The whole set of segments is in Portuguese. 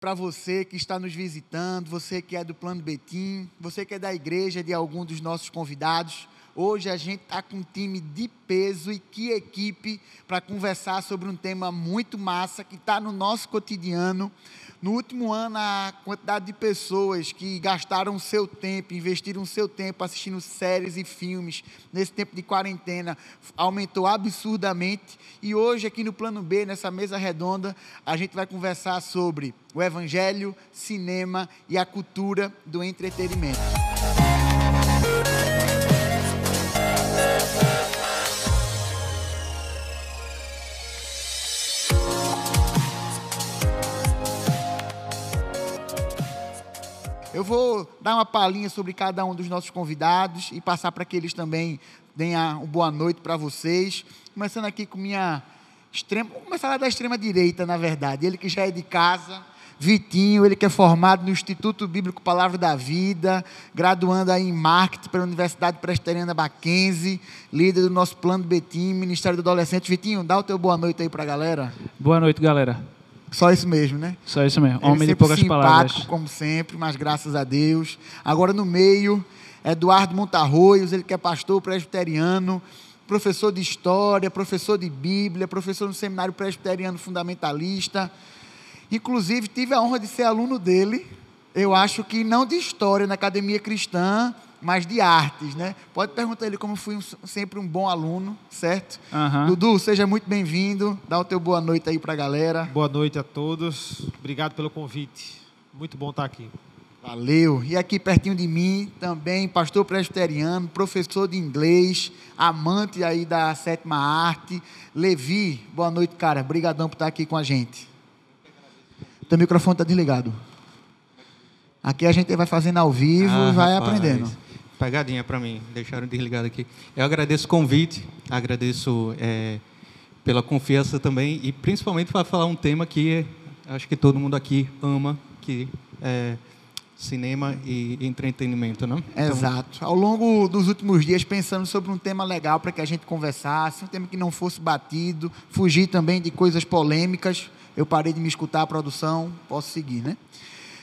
para você que está nos visitando, você que é do Plano Betim, você que é da igreja de algum dos nossos convidados. Hoje a gente está com um time de peso e que equipe para conversar sobre um tema muito massa que está no nosso cotidiano. No último ano, a quantidade de pessoas que gastaram seu tempo, investiram seu tempo assistindo séries e filmes nesse tempo de quarentena aumentou absurdamente. E hoje, aqui no Plano B, nessa mesa redonda, a gente vai conversar sobre o Evangelho, cinema e a cultura do entretenimento. Vou dar uma palhinha sobre cada um dos nossos convidados e passar para que eles também deem uma boa noite para vocês. Começando aqui com minha extrema. Vou começar lá da extrema direita, na verdade. Ele que já é de casa. Vitinho, ele que é formado no Instituto Bíblico Palavra da Vida, graduando aí em Marketing pela Universidade Presbiteriana Mackenzie, líder do nosso Plano Betim, Ministério do Adolescente. Vitinho, dá o teu boa noite aí para a galera. Boa noite, galera. Só isso mesmo, né? Só isso mesmo. Homem de poucas simpático, palavras. como sempre, mas graças a Deus. Agora no meio, Eduardo Montarroios, ele que é pastor presbiteriano, professor de história, professor de Bíblia, professor no seminário presbiteriano fundamentalista. Inclusive, tive a honra de ser aluno dele. Eu acho que não de história na academia cristã, mas de artes, né? Pode perguntar ele como fui um- sempre um bom aluno, certo? Aham. Dudu, seja muito bem-vindo. Dá o teu boa noite aí para a galera. Boa noite a todos. Obrigado pelo convite. Muito bom estar aqui. Valeu. E aqui pertinho de mim também, pastor presbiteriano, professor de inglês, amante aí da sétima arte. Levi, boa noite, cara. Obrigadão por estar aqui com a gente. Teu microfone está desligado. Aqui a gente vai fazendo ao vivo Ah, e vai rapaz, aprendendo. Pegadinha para mim, deixaram desligado aqui. Eu agradeço o convite, agradeço é, pela confiança também e principalmente para falar um tema que acho que todo mundo aqui ama, que é cinema e entretenimento, não? Então, Exato. Ao longo dos últimos dias, pensando sobre um tema legal para que a gente conversasse, um tema que não fosse batido, fugir também de coisas polêmicas. Eu parei de me escutar a produção, posso seguir, né?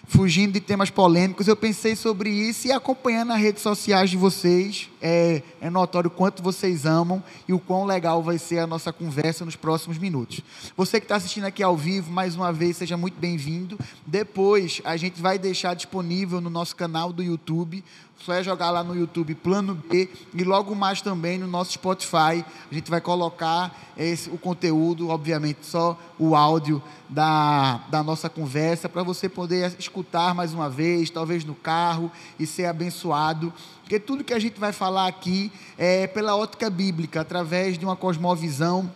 Fugindo de temas polêmicos, eu pensei sobre isso e acompanhando as redes sociais de vocês, é, é notório quanto vocês amam e o quão legal vai ser a nossa conversa nos próximos minutos. Você que está assistindo aqui ao vivo, mais uma vez, seja muito bem-vindo. Depois, a gente vai deixar disponível no nosso canal do YouTube. Só é jogar lá no YouTube Plano B e logo mais também no nosso Spotify. A gente vai colocar esse, o conteúdo, obviamente, só o áudio da, da nossa conversa para você poder escutar mais uma vez, talvez no carro e ser abençoado. Porque tudo que a gente vai falar aqui é pela ótica bíblica, através de uma cosmovisão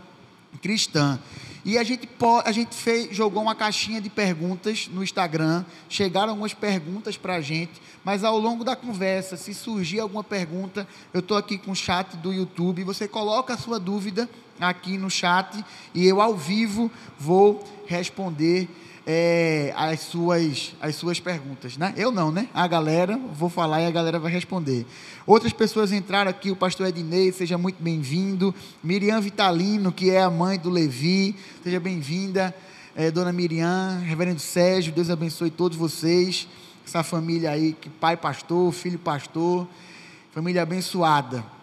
cristã. E a gente, a gente fez, jogou uma caixinha de perguntas no Instagram, chegaram algumas perguntas para a gente, mas ao longo da conversa, se surgir alguma pergunta, eu estou aqui com o chat do YouTube, você coloca a sua dúvida aqui no chat e eu ao vivo vou responder é, as, suas, as suas perguntas. Né? Eu não, né? A galera, vou falar e a galera vai responder. Outras pessoas entraram aqui, o pastor Ednei, seja muito bem-vindo. Miriam Vitalino, que é a mãe do Levi, seja bem-vinda. É, dona Miriam, reverendo Sérgio, Deus abençoe todos vocês. Essa família aí, que pai pastor, filho pastor, família abençoada.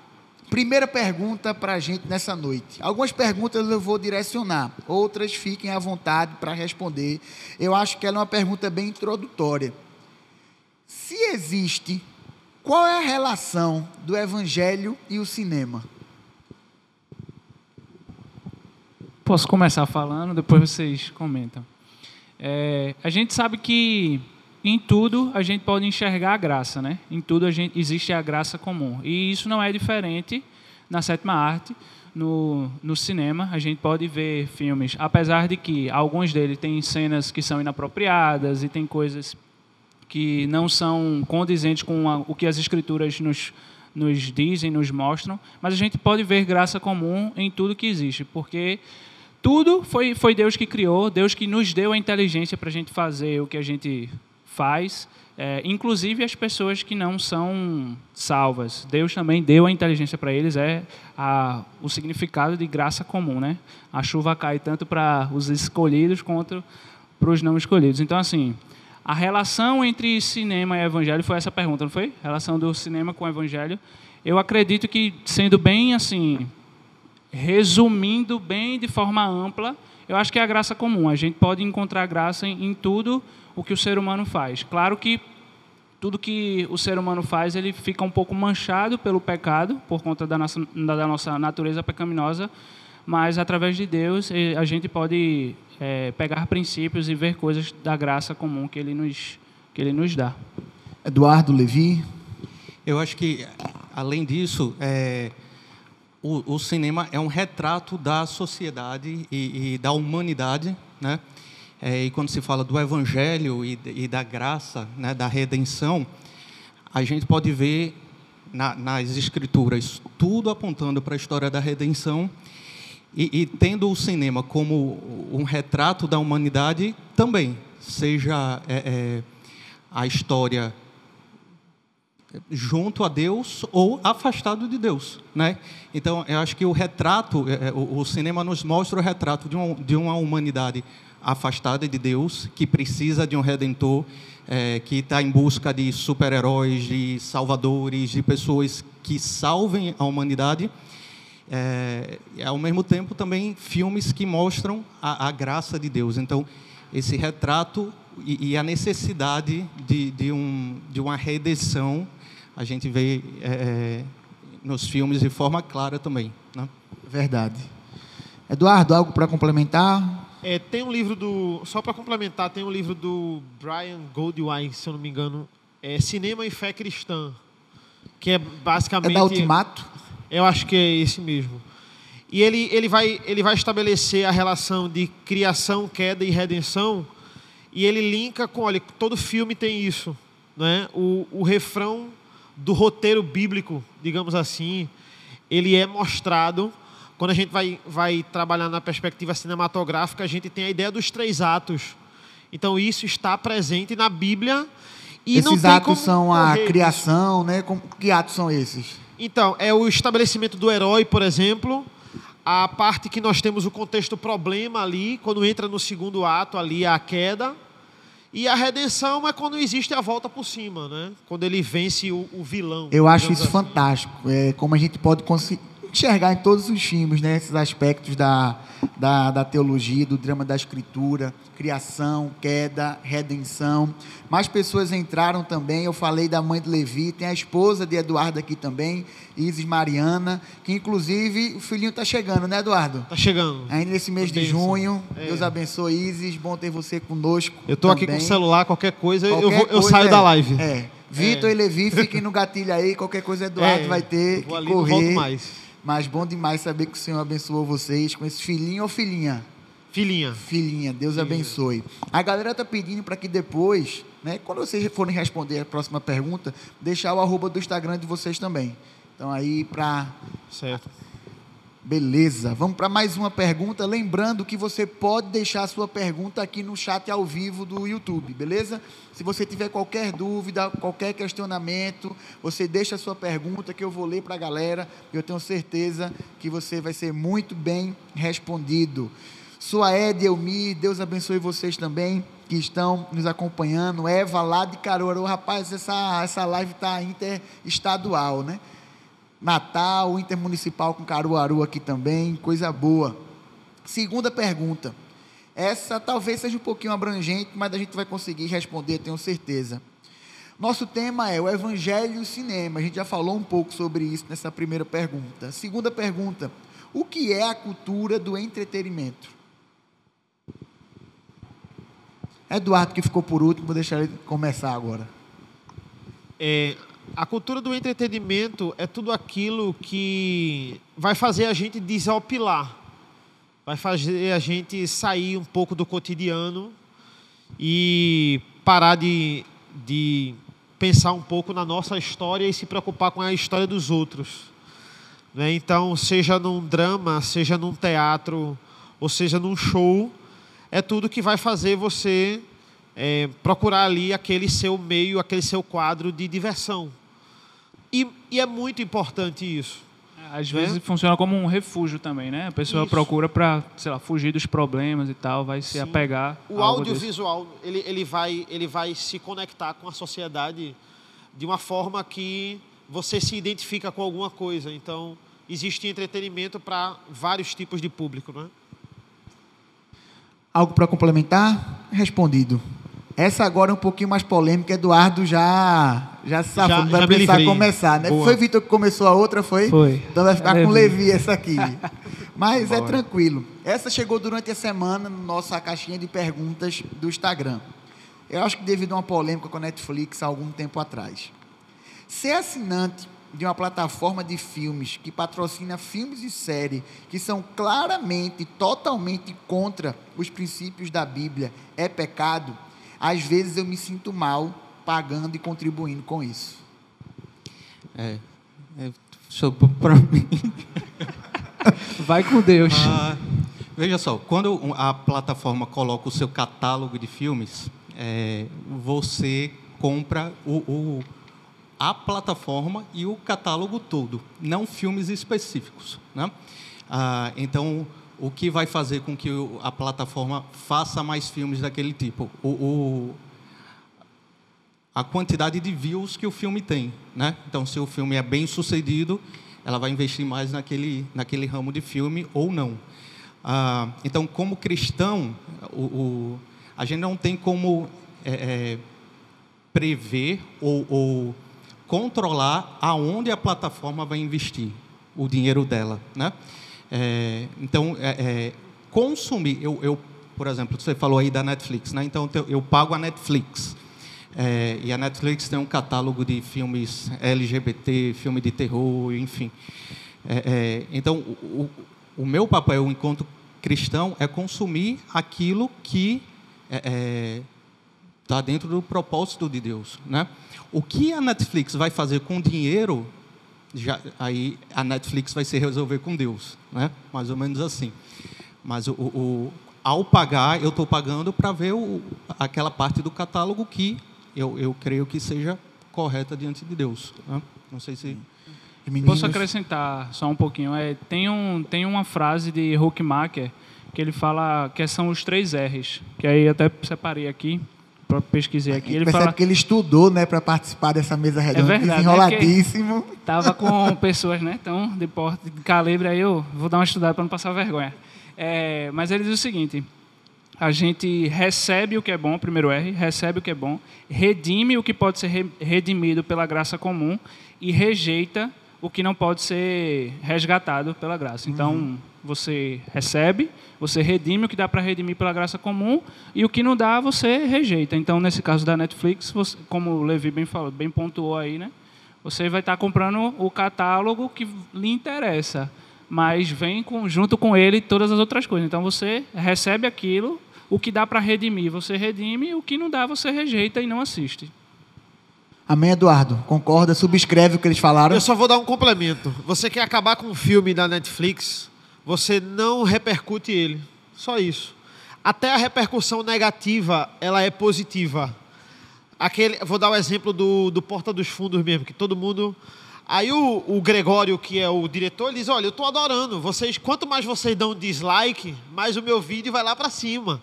Primeira pergunta para a gente nessa noite. Algumas perguntas eu vou direcionar, outras fiquem à vontade para responder. Eu acho que ela é uma pergunta bem introdutória. Se existe, qual é a relação do evangelho e o cinema? Posso começar falando, depois vocês comentam. É, a gente sabe que em tudo a gente pode enxergar a graça, né? Em tudo a gente, existe a graça comum. E isso não é diferente na sétima arte, no, no cinema. A gente pode ver filmes, apesar de que alguns deles têm cenas que são inapropriadas e tem coisas que não são condizentes com a, o que as escrituras nos, nos dizem, nos mostram, mas a gente pode ver graça comum em tudo que existe, porque tudo foi, foi Deus que criou, Deus que nos deu a inteligência para a gente fazer o que a gente faz, é, inclusive as pessoas que não são salvas. Deus também deu a inteligência para eles, é a, o significado de graça comum. Né? A chuva cai tanto para os escolhidos quanto para os não escolhidos. Então, assim, a relação entre cinema e evangelho foi essa pergunta, não foi? A relação do cinema com o evangelho. Eu acredito que, sendo bem assim, resumindo bem de forma ampla, eu acho que é a graça comum. A gente pode encontrar graça em, em tudo o que o ser humano faz. Claro que tudo que o ser humano faz, ele fica um pouco manchado pelo pecado, por conta da nossa, da nossa natureza pecaminosa, mas através de Deus a gente pode é, pegar princípios e ver coisas da graça comum que ele nos, que ele nos dá. Eduardo Levi. Eu acho que, além disso, é, o, o, cinema é um retrato da sociedade e, e da humanidade, né? É, e quando se fala do evangelho e, e da graça, né, da redenção, a gente pode ver na, nas escrituras tudo apontando para a história da redenção e, e, tendo o cinema como um retrato da humanidade também, seja é, é, a história junto a Deus ou afastado de Deus, né? Então, eu acho que o retrato, é, é, o, cinema nos mostra o retrato de uma, de uma humanidade afastada de Deus, que precisa de um redentor, é, que está em busca de super-heróis, de salvadores, de pessoas que salvem a humanidade é, ao mesmo tempo também filmes que mostram a, a graça de Deus. Então, esse retrato e, e a necessidade de, de, um, de uma redenção a gente vê é, é, nos filmes de forma clara também. Né? Verdade. Eduardo, algo para complementar? É, tem um livro do. Só para complementar, tem um livro do Brian Goldwine, se eu não me engano, é Cinema e Fé Cristã, que é basicamente. É da Ultimato? Eu acho que é esse mesmo. E ele, ele, vai, ele vai estabelecer a relação de criação, queda e redenção. E ele linka com, olha, todo filme tem isso. Né? O, o refrão do roteiro bíblico, digamos assim, ele é mostrado. Quando a gente vai, vai trabalhar na perspectiva cinematográfica, a gente tem a ideia dos três atos. Então, isso está presente na Bíblia. E esses atos são a criação, né? Que atos são esses? Então, é o estabelecimento do herói, por exemplo, a parte que nós temos o contexto problema ali, quando entra no segundo ato ali a queda, e a redenção é quando existe a volta por cima, né? Quando ele vence o, o vilão. Eu acho isso assim. fantástico. É como a gente pode enxergar em todos os filmes, né? Esses aspectos da, da, da teologia, do drama da escritura, criação, queda, redenção. Mais pessoas entraram também. Eu falei da mãe de Levi, tem a esposa de Eduardo aqui também, Isis Mariana, que inclusive o filhinho está chegando, né, Eduardo? Está chegando. Ainda nesse mês de junho. É. Deus abençoe, Isis. Bom ter você conosco. Eu estou aqui com o celular, qualquer coisa, qualquer eu, vou, eu saio é, da live. É. Vitor é. e Levi, fiquem no gatilho aí. Qualquer coisa, Eduardo é. vai ter que ali, correr. Não volto mais. Mas bom demais saber que o Senhor abençoou vocês com esse filhinho ou filhinha? Filhinha. Filhinha, Deus Filhinha. abençoe. A galera tá pedindo para que depois, né, quando vocês forem responder a próxima pergunta, deixar o arroba do Instagram de vocês também. Então aí para Certo. Beleza, vamos para mais uma pergunta. Lembrando que você pode deixar sua pergunta aqui no chat ao vivo do YouTube, beleza? Se você tiver qualquer dúvida, qualquer questionamento, você deixa sua pergunta que eu vou ler para a galera. Eu tenho certeza que você vai ser muito bem respondido. Sua Ed, Elmi, Deus abençoe vocês também que estão nos acompanhando. Eva lá de Caruaru, rapaz, essa, essa live está interestadual, né? Natal, Intermunicipal com Caruaru aqui também, coisa boa. Segunda pergunta. Essa talvez seja um pouquinho abrangente, mas a gente vai conseguir responder, tenho certeza. Nosso tema é o Evangelho e o Cinema. A gente já falou um pouco sobre isso nessa primeira pergunta. Segunda pergunta: o que é a cultura do entretenimento? Eduardo, que ficou por último, vou deixar ele começar agora. É, a cultura do entretenimento é tudo aquilo que vai fazer a gente desopilar, vai fazer a gente sair um pouco do cotidiano e parar de, de pensar um pouco na nossa história e se preocupar com a história dos outros. Né? Então, seja num drama, seja num teatro, ou seja num show, é tudo que vai fazer você é, procurar ali aquele seu meio, aquele seu quadro de diversão. E, e é muito importante isso. Às vezes funciona como um refúgio também, né? A pessoa Isso. procura para, sei lá, fugir dos problemas e tal, vai se Sim. apegar. O audiovisual, ele, ele, vai, ele vai se conectar com a sociedade de uma forma que você se identifica com alguma coisa. Então, existe entretenimento para vários tipos de público, né? Algo para complementar? Respondido. Essa agora é um pouquinho mais polêmica. Eduardo já já safou, Já- não vai precisar livrei. começar, né? Boa. Foi Vitor que começou a outra, foi? Foi. Então vai ficar É com Levi. Levi essa aqui. Mas é tranquilo. Essa chegou durante a semana na nossa caixinha de perguntas do Instagram. Eu acho que devido a uma polêmica com a Netflix há algum tempo atrás. Ser assinante de uma plataforma de filmes que patrocina filmes e séries que são claramente, totalmente contra os princípios da Bíblia é pecado, às vezes eu me sinto mal pagando e contribuindo com isso. É, é, para mim. Vai com Deus. Ah, veja só, quando a plataforma coloca o seu catálogo de filmes, é, você compra o, o- a plataforma e o catálogo todo, não filmes específicos. Né? Ah, então, o que vai fazer com que a plataforma faça mais filmes daquele tipo? O- o, a quantidade de views que o filme tem, né? Então, se o filme é bem sucedido, ela vai investir mais naquele naquele ramo de filme ou não. Ah, então, como cristão, o, o- a gente não tem como é, é, prever ou, ou controlar aonde a plataforma vai investir o dinheiro dela, né? É, então, é, é, consumir, eu, eu, por exemplo, você falou aí da Netflix, né? Então, eu, pago a Netflix. É, e a Netflix tem um catálogo de filmes LGBT, filme de terror, enfim. É, é, então, o, o, o meu papel enquanto cristão é consumir aquilo que está dentro do propósito de Deus. Né? O que a Netflix vai fazer com o dinheiro, já, aí a Netflix vai se resolver com Deus. Né? Mais ou menos assim. Mas o, o, ao pagar, eu estou pagando para ver o, aquela parte do catálogo que eu, eu creio que seja correta diante de Deus. Né? Não sei se. Posso acrescentar só um pouquinho? É, tem, um, tem uma frase de Huckmacher que ele fala que são os três R's, que aí até separei aqui, para pesquisei aqui. Ele percebe fala que ele estudou, né, para participar dessa mesa redonda, verdade, né, desenroladíssimo. Tava com pessoas, né, tão de porte, de calibre, aí eu vou dar uma estudada para não passar vergonha. É, mas ele diz o seguinte: a gente recebe o que é bom, primeiro R, recebe o que é bom, redime o que pode ser re- redimido pela graça comum e rejeita o que não pode ser resgatado pela graça. Então, você recebe, você redime o que dá para redimir pela graça comum e o que não dá, você rejeita. Então, nesse caso da Netflix, você- como o Levi bem falou, bem pontuou aí, né? Você vai estar comprando o catálogo que lhe interessa, mas vem com, junto com ele todas as outras coisas. Então você recebe aquilo, o que dá para redimir, você redime, o que não dá, você rejeita e não assiste. Amém, Eduardo? Concorda? Subscreve o que eles falaram? Eu só vou dar um complemento. Você quer acabar com um filme da Netflix, você não repercute ele. Só isso. Até a repercussão negativa, ela é positiva. Aquele, vou dar o exemplo do, do Porta dos Fundos mesmo, que todo mundo... Aí o, o Gregório, que é o diretor, ele diz, olha, eu estou adorando. Vocês, quanto mais vocês dão dislike, mais o meu vídeo vai lá para cima.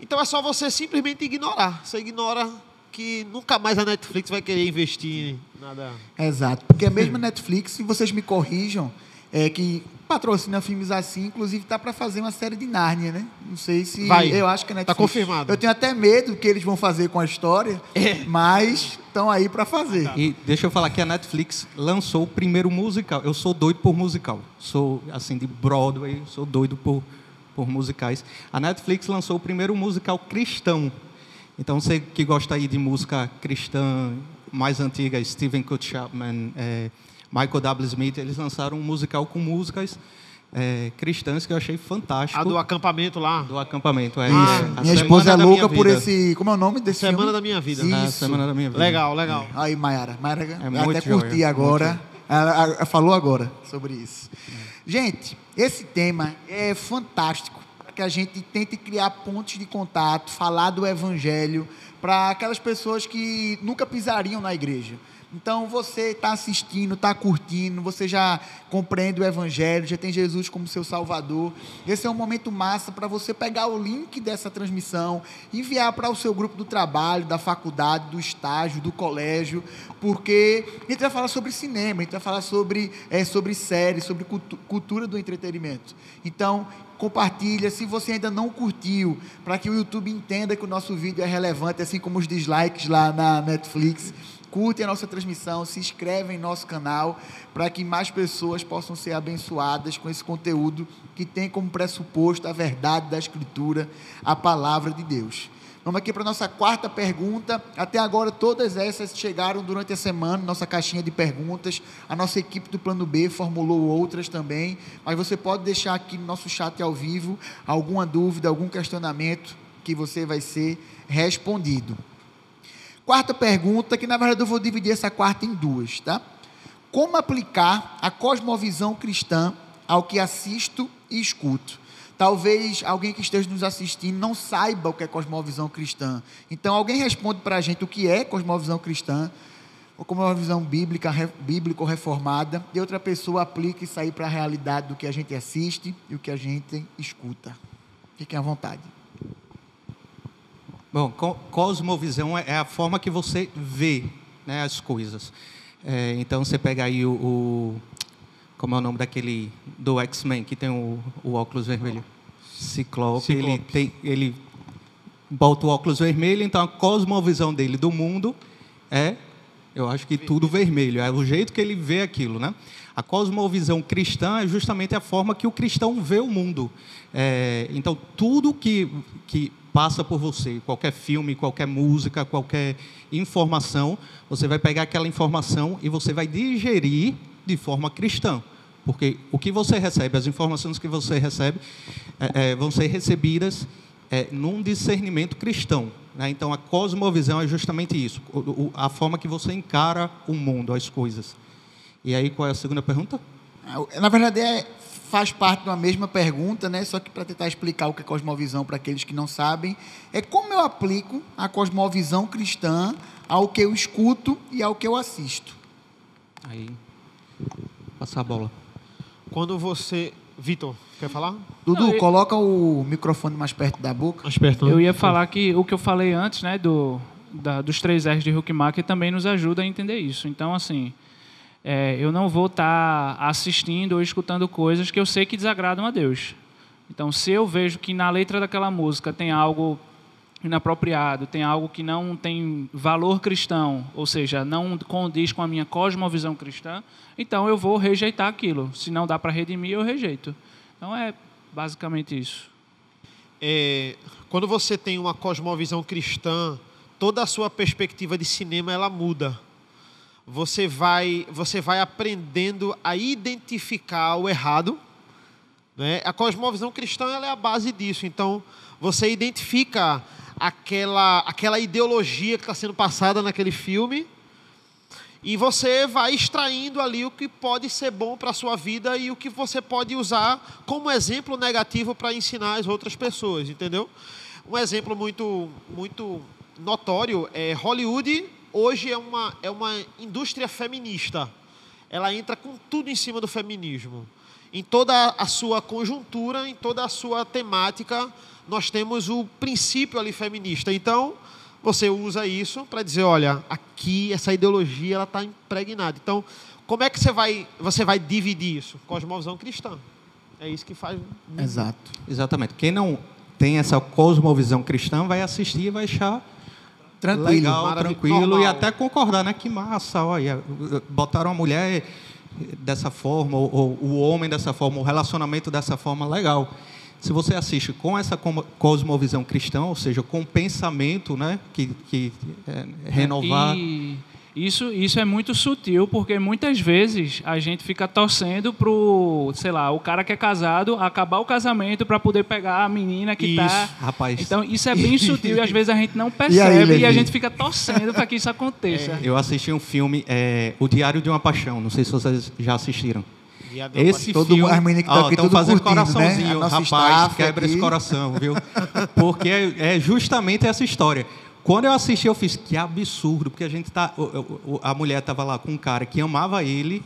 Então é só você simplesmente ignorar. Você ignora que nunca mais a Netflix vai querer investir em nada... Exato. Porque a mesma Netflix, se vocês me corrijam, é que patrocina filmes assim, inclusive tá para fazer uma série de Nárnia, né? Não sei se Vai. eu acho que a Tá Netflix. confirmado. Eu tenho até medo do que eles vão fazer com a história, É. mas estão aí para fazer. E deixa eu falar que a Netflix lançou o primeiro musical. Eu sou doido por musical. Sou, assim, de Broadway, sou doido por, por musicais. A Netflix lançou o primeiro musical cristão. Então, você que gosta aí de música cristã mais antiga, Stephen Kurt Chapman, eh, Michael W. Smith, eles lançaram um musical com músicas eh, cristãs que eu achei fantástico. A do acampamento lá. do acampamento. É, Isso. é, a Minha esposa é louca por esse. Como é o nome desse Semana filme? da Minha Vida. Isso. A Semana da Minha Vida. Legal, legal. Aí, Mayara. Mayara É eu muito até curti joia, agora. Ela, ela falou agora sobre isso. Gente, esse tema é fantástico para que a gente tente criar pontos de contato, falar do evangelho para aquelas pessoas que nunca pisariam na igreja. Então você está assistindo, está curtindo, você já compreende o Evangelho, já tem Jesus como seu Salvador. Esse é um momento massa para você pegar o link dessa transmissão, enviar para o seu grupo do trabalho, da faculdade, do estágio, do colégio, porque a gente vai falar sobre cinema, a gente vai falar sobre, é, sobre séries, sobre cultu cultura do entretenimento. Então, compartilha, se você ainda não curtiu, para que o YouTube entenda que o nosso vídeo é relevante, assim como os dislikes lá na Netflix curtem a nossa transmissão, se inscrevem em nosso canal, para que mais pessoas possam ser abençoadas com esse conteúdo que tem como pressuposto a verdade da Escritura, a palavra de Deus. Vamos aqui para a nossa quarta pergunta. Até agora, todas essas chegaram durante a semana, nossa caixinha de perguntas. A nossa equipe do Plano B formulou outras também. Mas você pode deixar aqui no nosso chat ao vivo alguma dúvida, algum questionamento que você vai ser respondido. Quarta pergunta, que na verdade eu vou dividir essa quarta em duas, tá? Como aplicar a cosmovisão cristã ao que assisto e escuto? Talvez alguém que esteja nos assistindo não saiba o que é cosmovisão cristã. Então, alguém responde para a gente o que é cosmovisão cristã, ou como uma visão bíblica, bíblico reformada, e outra pessoa aplica isso aí para a realidade do que a gente assiste e o que a gente escuta. Fiquem à vontade. Bom, cosmovisão é, é a forma que você vê né, as coisas. É, então você pega aí o, o, Como é o nome daquele. Do X-Men, que tem o, o, óculos vermelho? Ciclope. Ciclope. Ele, tem, ele bota o óculos vermelho, então a cosmovisão dele do mundo é. Eu acho que tudo vermelho. É o jeito que ele vê aquilo, né? A cosmovisão cristã é justamente a forma que o cristão vê o mundo. É, então, tudo que, que passa por você, qualquer filme, qualquer música, qualquer informação, você vai pegar aquela informação e você vai digerir de forma cristã. Porque o que você recebe, as informações que você recebe, é, é, vão ser recebidas é, num discernimento cristão. Né? Então, a cosmovisão é justamente isso, a forma que você encara o mundo, as coisas. E aí, qual é a segunda pergunta? Na verdade, é faz parte de uma mesma pergunta, né? Só que para tentar explicar o que é cosmovisão para aqueles que não sabem, é como eu aplico a cosmovisão cristã ao que eu escuto e ao que eu assisto. Aí, passar a bola. Quando você, Vitor, quer falar? Dudu, não, eu... coloca o microfone mais perto da boca. Mais perto. Né? Eu ia falar que o que eu falei antes, né, do da, dos três R's de Huckmacher também nos ajuda a entender isso. Então, assim, é, eu não vou estar tá assistindo ou escutando coisas que eu sei que desagradam a Deus. Então, se eu vejo que na letra daquela música tem algo inapropriado, tem algo que não tem valor cristão, ou seja, não condiz com a minha cosmovisão cristã, então eu vou rejeitar aquilo. Se não dá para redimir, eu rejeito. Então é basicamente isso. É, quando você tem uma cosmovisão cristã, toda a sua perspectiva de cinema ela muda você vai, você vai aprendendo a identificar o errado. Né? A cosmovisão cristã é a base disso. Então, você identifica aquela, aquela ideologia que está sendo passada naquele filme e você vai extraindo ali o que pode ser bom para a sua vida e o que você pode usar como exemplo negativo para ensinar as outras pessoas, entendeu? Um exemplo muito, muito notório é Hollywood hoje é uma, é uma indústria feminista. Ela entra com tudo em cima do feminismo. Em toda a sua conjuntura, em toda a sua temática, nós temos o princípio ali feminista. Então, você usa isso para dizer, olha, aqui essa ideologia ela está impregnada. Então, como é que você vai, você vai dividir isso? Cosmovisão cristã. É isso que faz. Exato. Exatamente. Quem não tem essa cosmovisão cristã vai assistir e vai achar tranquilo, legal, tranquilo normal. e até concordar, né? Que massa, olha, botaram a mulher dessa forma, ou, o homem dessa forma, o relacionamento dessa forma, legal. Se você assiste com essa cosmovisão cristã, ou seja, com pensamento, né, que, que é, renovar. E isso, isso é muito sutil, porque muitas vezes a gente fica torcendo pro, sei lá, o cara que é casado acabar o casamento para poder pegar a menina que isso, tá. Rapaz. Então isso é bem sutil e às vezes a gente não percebe e, aí, e a gente fica torcendo para que isso aconteça. É. Eu assisti um filme, é, O Diário de uma Paixão. Não sei se vocês já assistiram. Esse todo filme, as meninas que estão aqui tudo fazendo curtindo, coraçãozinho, né? rapaz, quebra aqui. esse coração, viu? Porque é, é justamente essa história Quando eu assisti, eu fiz que absurdo, porque a gente tá, a mulher estava lá com um cara que amava ele,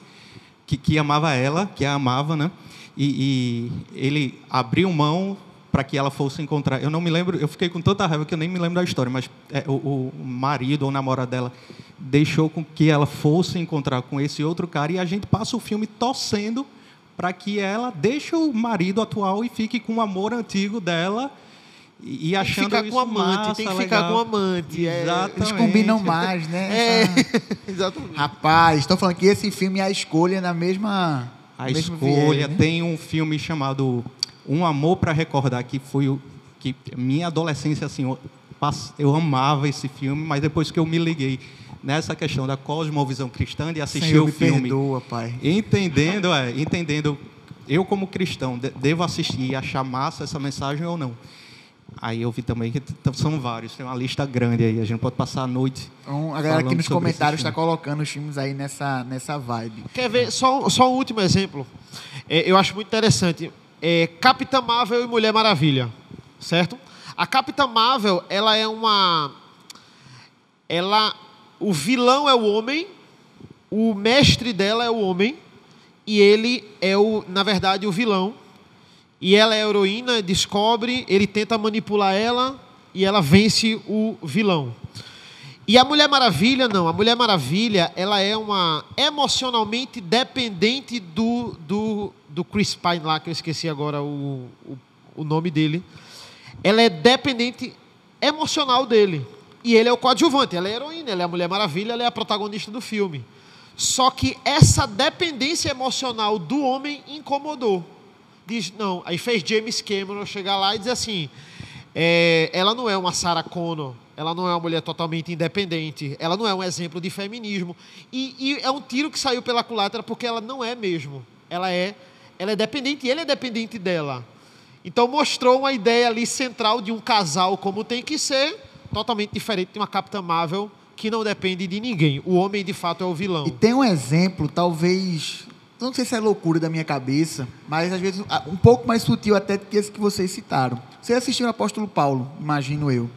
que, que amava ela, que a amava, né? E, e ele abriu mão para que ela fosse encontrar. Eu não me lembro, eu fiquei com tanta raiva que eu nem me lembro da história, mas é, o, o, marido ou namorado dela deixou com que ela fosse encontrar com esse outro cara e a gente passa o filme torcendo para que ela deixe o marido atual e fique com o amor antigo dela e achando tem que ficar com amante, massa, tem que legal. ficar com amante. É, Eles combinam mais, né? É, exatamente. Rapaz, estou falando que esse filme é a escolha na mesma. A escolha viés, né? tem um filme chamado Um Amor para Recordar que foi o que minha adolescência assim eu, eu amava esse filme, mas depois que eu me liguei nessa questão da cosmovisão cristã de assistir Senhor, o me filme, perdoa, pai. entendendo, é, entendendo eu como cristão de- devo assistir e achar massa essa mensagem ou não. Aí eu vi também que são vários, tem uma lista grande aí, a gente pode passar a noite. Então, a galera aqui nos comentários está colocando os filmes aí nessa, nessa vibe. Quer ver? Só, só um último exemplo. É, eu acho muito interessante. É, Capitã Marvel e Mulher Maravilha, certo? A Capitã Marvel, ela é uma... Ela... O vilão é o homem, o mestre dela é o homem, e ele é, o, na verdade, o vilão. E ela é a heroína, descobre, ele tenta manipular ela, e ela vence o vilão. E a Mulher Maravilha, não. A Mulher Maravilha, ela é uma emocionalmente dependente do, do, do Chris Pine lá, que eu esqueci agora o, o, o nome dele. Ela é dependente emocional dele. E ele é o coadjuvante, ela é a heroína, ela é a Mulher Maravilha, ela é a protagonista do filme. Só que essa dependência emocional do homem incomodou. Diz, não, aí fez James Cameron chegar lá e dizer assim: é, ela não é uma Sarah Connor, ela não é uma mulher totalmente independente, ela não é um exemplo de feminismo. E, e é um tiro que saiu pela culatra porque ela não é mesmo. Ela é, ela é dependente e ele é dependente dela. Então mostrou uma ideia ali central de um casal como tem que ser, totalmente diferente de uma Capitã Marvel que não depende de ninguém. O homem de fato é o vilão. E tem um exemplo, talvez. Não sei se é loucura da minha cabeça, mas às vezes ah, um pouco mais sutil até do que esse que vocês citaram. Você assistiu o Apóstolo Paulo, imagino eu.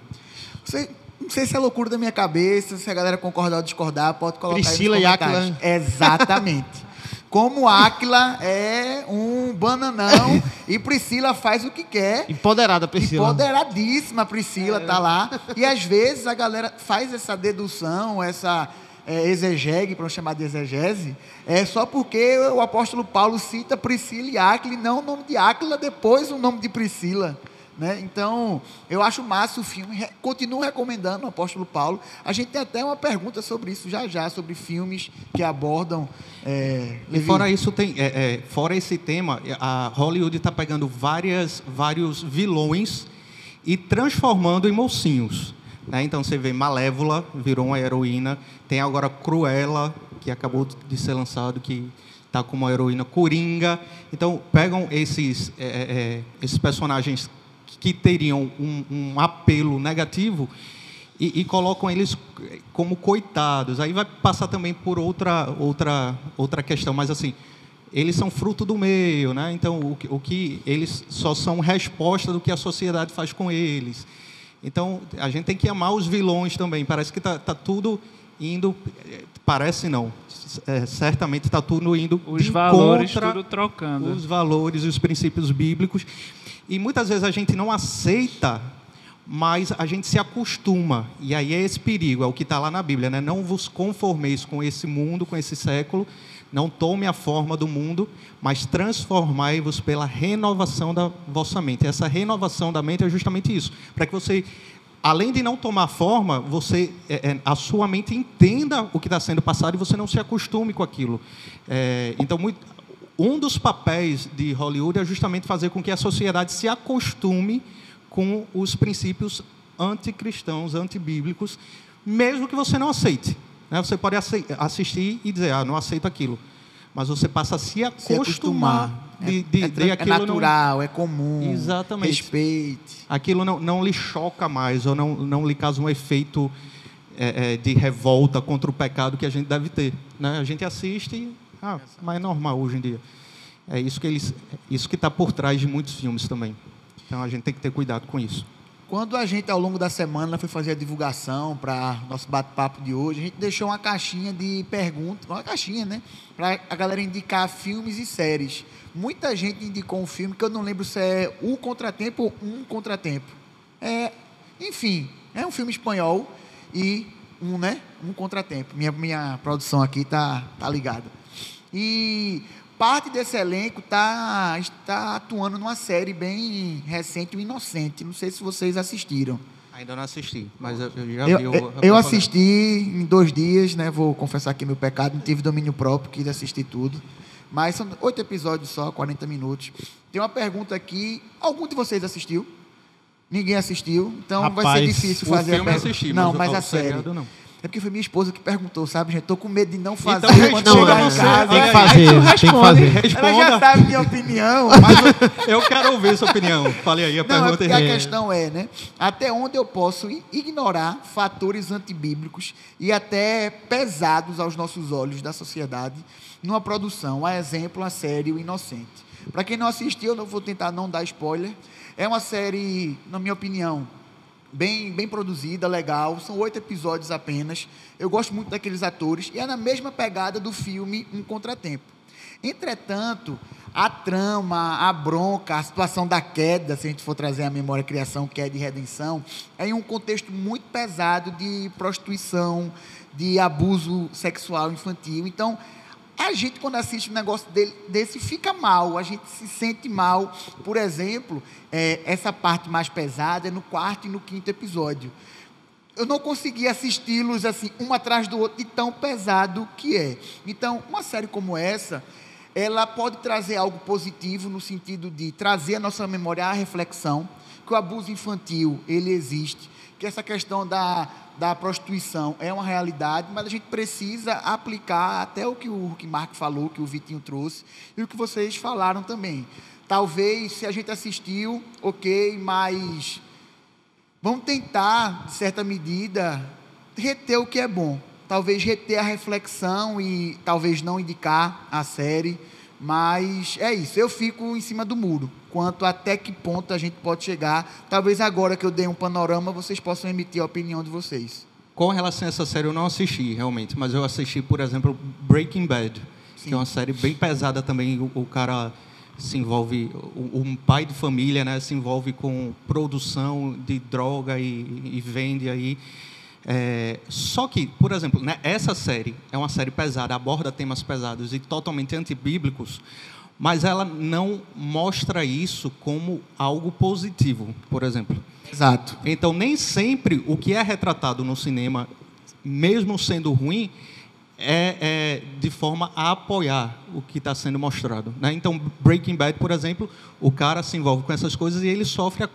Você, não sei se é loucura da minha cabeça, se a galera concordar ou discordar, pode colocar Priscila aí e nos Áquila. comentários. Exatamente. Como Áquila é um bananão e Priscila faz o que quer. Empoderada, Priscila. Empoderadíssima Priscila tá lá. E às vezes a galera faz essa dedução, essa é, exegese, para não chamar de exegese, é só porque o apóstolo Paulo cita Priscila e Áquila, não o nome de Áquila, depois o nome de Priscila. Né? Então, eu acho massa o filme, re- continuo recomendando o apóstolo Paulo. A gente tem até uma pergunta sobre isso já já, sobre filmes que abordam. É, E fora isso tem, é, é, fora esse tema, a Hollywood está pegando várias, vários vilões e transformando em mocinhos. Né? Então você vê Malévola virou uma heroína, tem agora Cruella que acabou de ser lançado que está como uma heroína Coringa. Então pegam esses é, é, esses personagens que teriam um, um apelo negativo e, e colocam eles como coitados. Aí vai passar também por outra, outra, outra questão, mas assim, eles são fruto do meio, né? Então, o o que eles só são resposta do que a sociedade faz com eles. Então, a gente tem que amar os vilões também. Parece que está tá tudo indo. eh, Parece não. É, certamente está tudo indo. Os valores contra tudo trocando. os valores e os princípios bíblicos. E muitas vezes a gente não aceita, mas a gente se acostuma. E aí é esse perigo, é o que está lá na Bíblia, né? Não vos conformeis com esse mundo, com esse século, não tome a forma do mundo, mas transformai-vos pela renovação da vossa mente. Essa renovação da mente é justamente isso, para que você além de não tomar forma, você é, é, a sua mente entenda o que está sendo passado e você não se acostume com aquilo. É, então, muito, um dos papéis de Hollywood é justamente fazer com que a sociedade se acostume com os princípios anticristãos, antibíblicos, mesmo que você não aceite. né? Você pode assistir e dizer, ah, não aceito aquilo. Mas você passa a se se acostumar, acostumar. de, é, de, é, de tran- é aquilo não- natural, é comum. Exatamente. Respeite. aquilo não, não lhe choca mais, ou não, não lhe causa um efeito é, é, de revolta contra o pecado que a gente deve ter. Né? A gente assiste e, ah, mas é normal hoje em dia. É isso que eles, isso que está por trás de muitos filmes também. Então a gente tem que ter cuidado com isso. Quando a gente, ao longo da semana, foi fazer a divulgação para nosso bate-papo de hoje, a gente deixou uma caixinha de perguntas, uma caixinha, né? Para a galera indicar filmes e séries. Muita gente indicou um filme que eu não lembro se é O Contratempo ou Um Contratempo. É, enfim, é um filme espanhol e um, né? Um Contratempo. Minha, minha produção aqui tá, tá ligada. E parte desse elenco tá, está atuando numa série bem recente, o Inocente. Não sei se vocês assistiram. Ainda não assisti, mas eu, eu já Eu, vi o. eu, eu assisti em dois dias, né? Vou confessar aqui meu pecado, não tive domínio próprio, quis assistir tudo. Mas são oito episódios só, 40 minutos. Tem uma pergunta aqui. Algum de vocês assistiu? Ninguém assistiu, então vai ser Rapaz, difícil O fazer filme a pergunta. assisti, Não, mas, mas o a série. não. É porque foi minha esposa que perguntou, sabe, gente? Tô com medo de não fazer Então, quando Não, chegar é, em casa. tem que Aí fazer, tu tem que responde. fazer. Ela já Responda. sabe minha opinião. Mas eu, eu quero ouvir sua opinião. Fale aí, a Não, é pergunta porque a é. questão é, né? Até onde eu posso ignorar fatores antibíblicos e até pesados aos nossos olhos da sociedade numa produção, a exemplo, a série O Inocente. Para quem não assistiu, eu não vou tentar não dar spoiler. É uma série, na minha opinião, bem, bem produzida, legal. São oito episódios apenas. Eu gosto muito daqueles atores e é na mesma pegada do filme Um Contratempo. Entretanto, a trama, a bronca, a situação da queda, se a gente for trazer a memória criação, queda e redenção, é em um contexto muito pesado de prostituição, de abuso sexual infantil. Então, a gente, quando assiste um negócio dele- desse, fica mal, a gente se sente mal. Por exemplo, é, essa parte mais pesada é no quarto e no quinto episódio. Eu não consegui assisti-los assim, um atrás do outro, de tão pesado que é. Então, uma série como essa, ela pode trazer algo positivo no sentido de trazer a nossa memória à reflexão, que o abuso infantil, ele existe, que essa questão da, da prostituição é uma realidade, mas a gente precisa aplicar até o que o Marco falou, que o Vitinho trouxe, e o que vocês falaram também. Talvez, se a gente assistiu, ok, mas vamos tentar, de certa medida, reter o que é bom. Talvez reter a reflexão e talvez não indicar a série. Mas é isso, eu fico em cima do muro. Quanto até que ponto a gente pode chegar. Talvez agora que eu dei um panorama, vocês possam emitir a opinião de vocês. Com relação a essa série, eu não assisti realmente, mas eu assisti, por exemplo, Breaking Bad, Sim. que é uma série bem pesada também. O, o cara se envolve, o- um pai de família, né, se envolve com produção de droga e, e vende aí. É, só que, por exemplo, né, essa série é uma série pesada, aborda temas pesados e totalmente antibíblicos, mas ela não mostra isso como algo positivo, por exemplo. Exato. Então, nem sempre o que é retratado no cinema, mesmo sendo ruim, é, é de forma a apoiar o que está sendo mostrado. Né? Então, Breaking Bad, por exemplo, o cara se envolve com essas coisas e ele sofre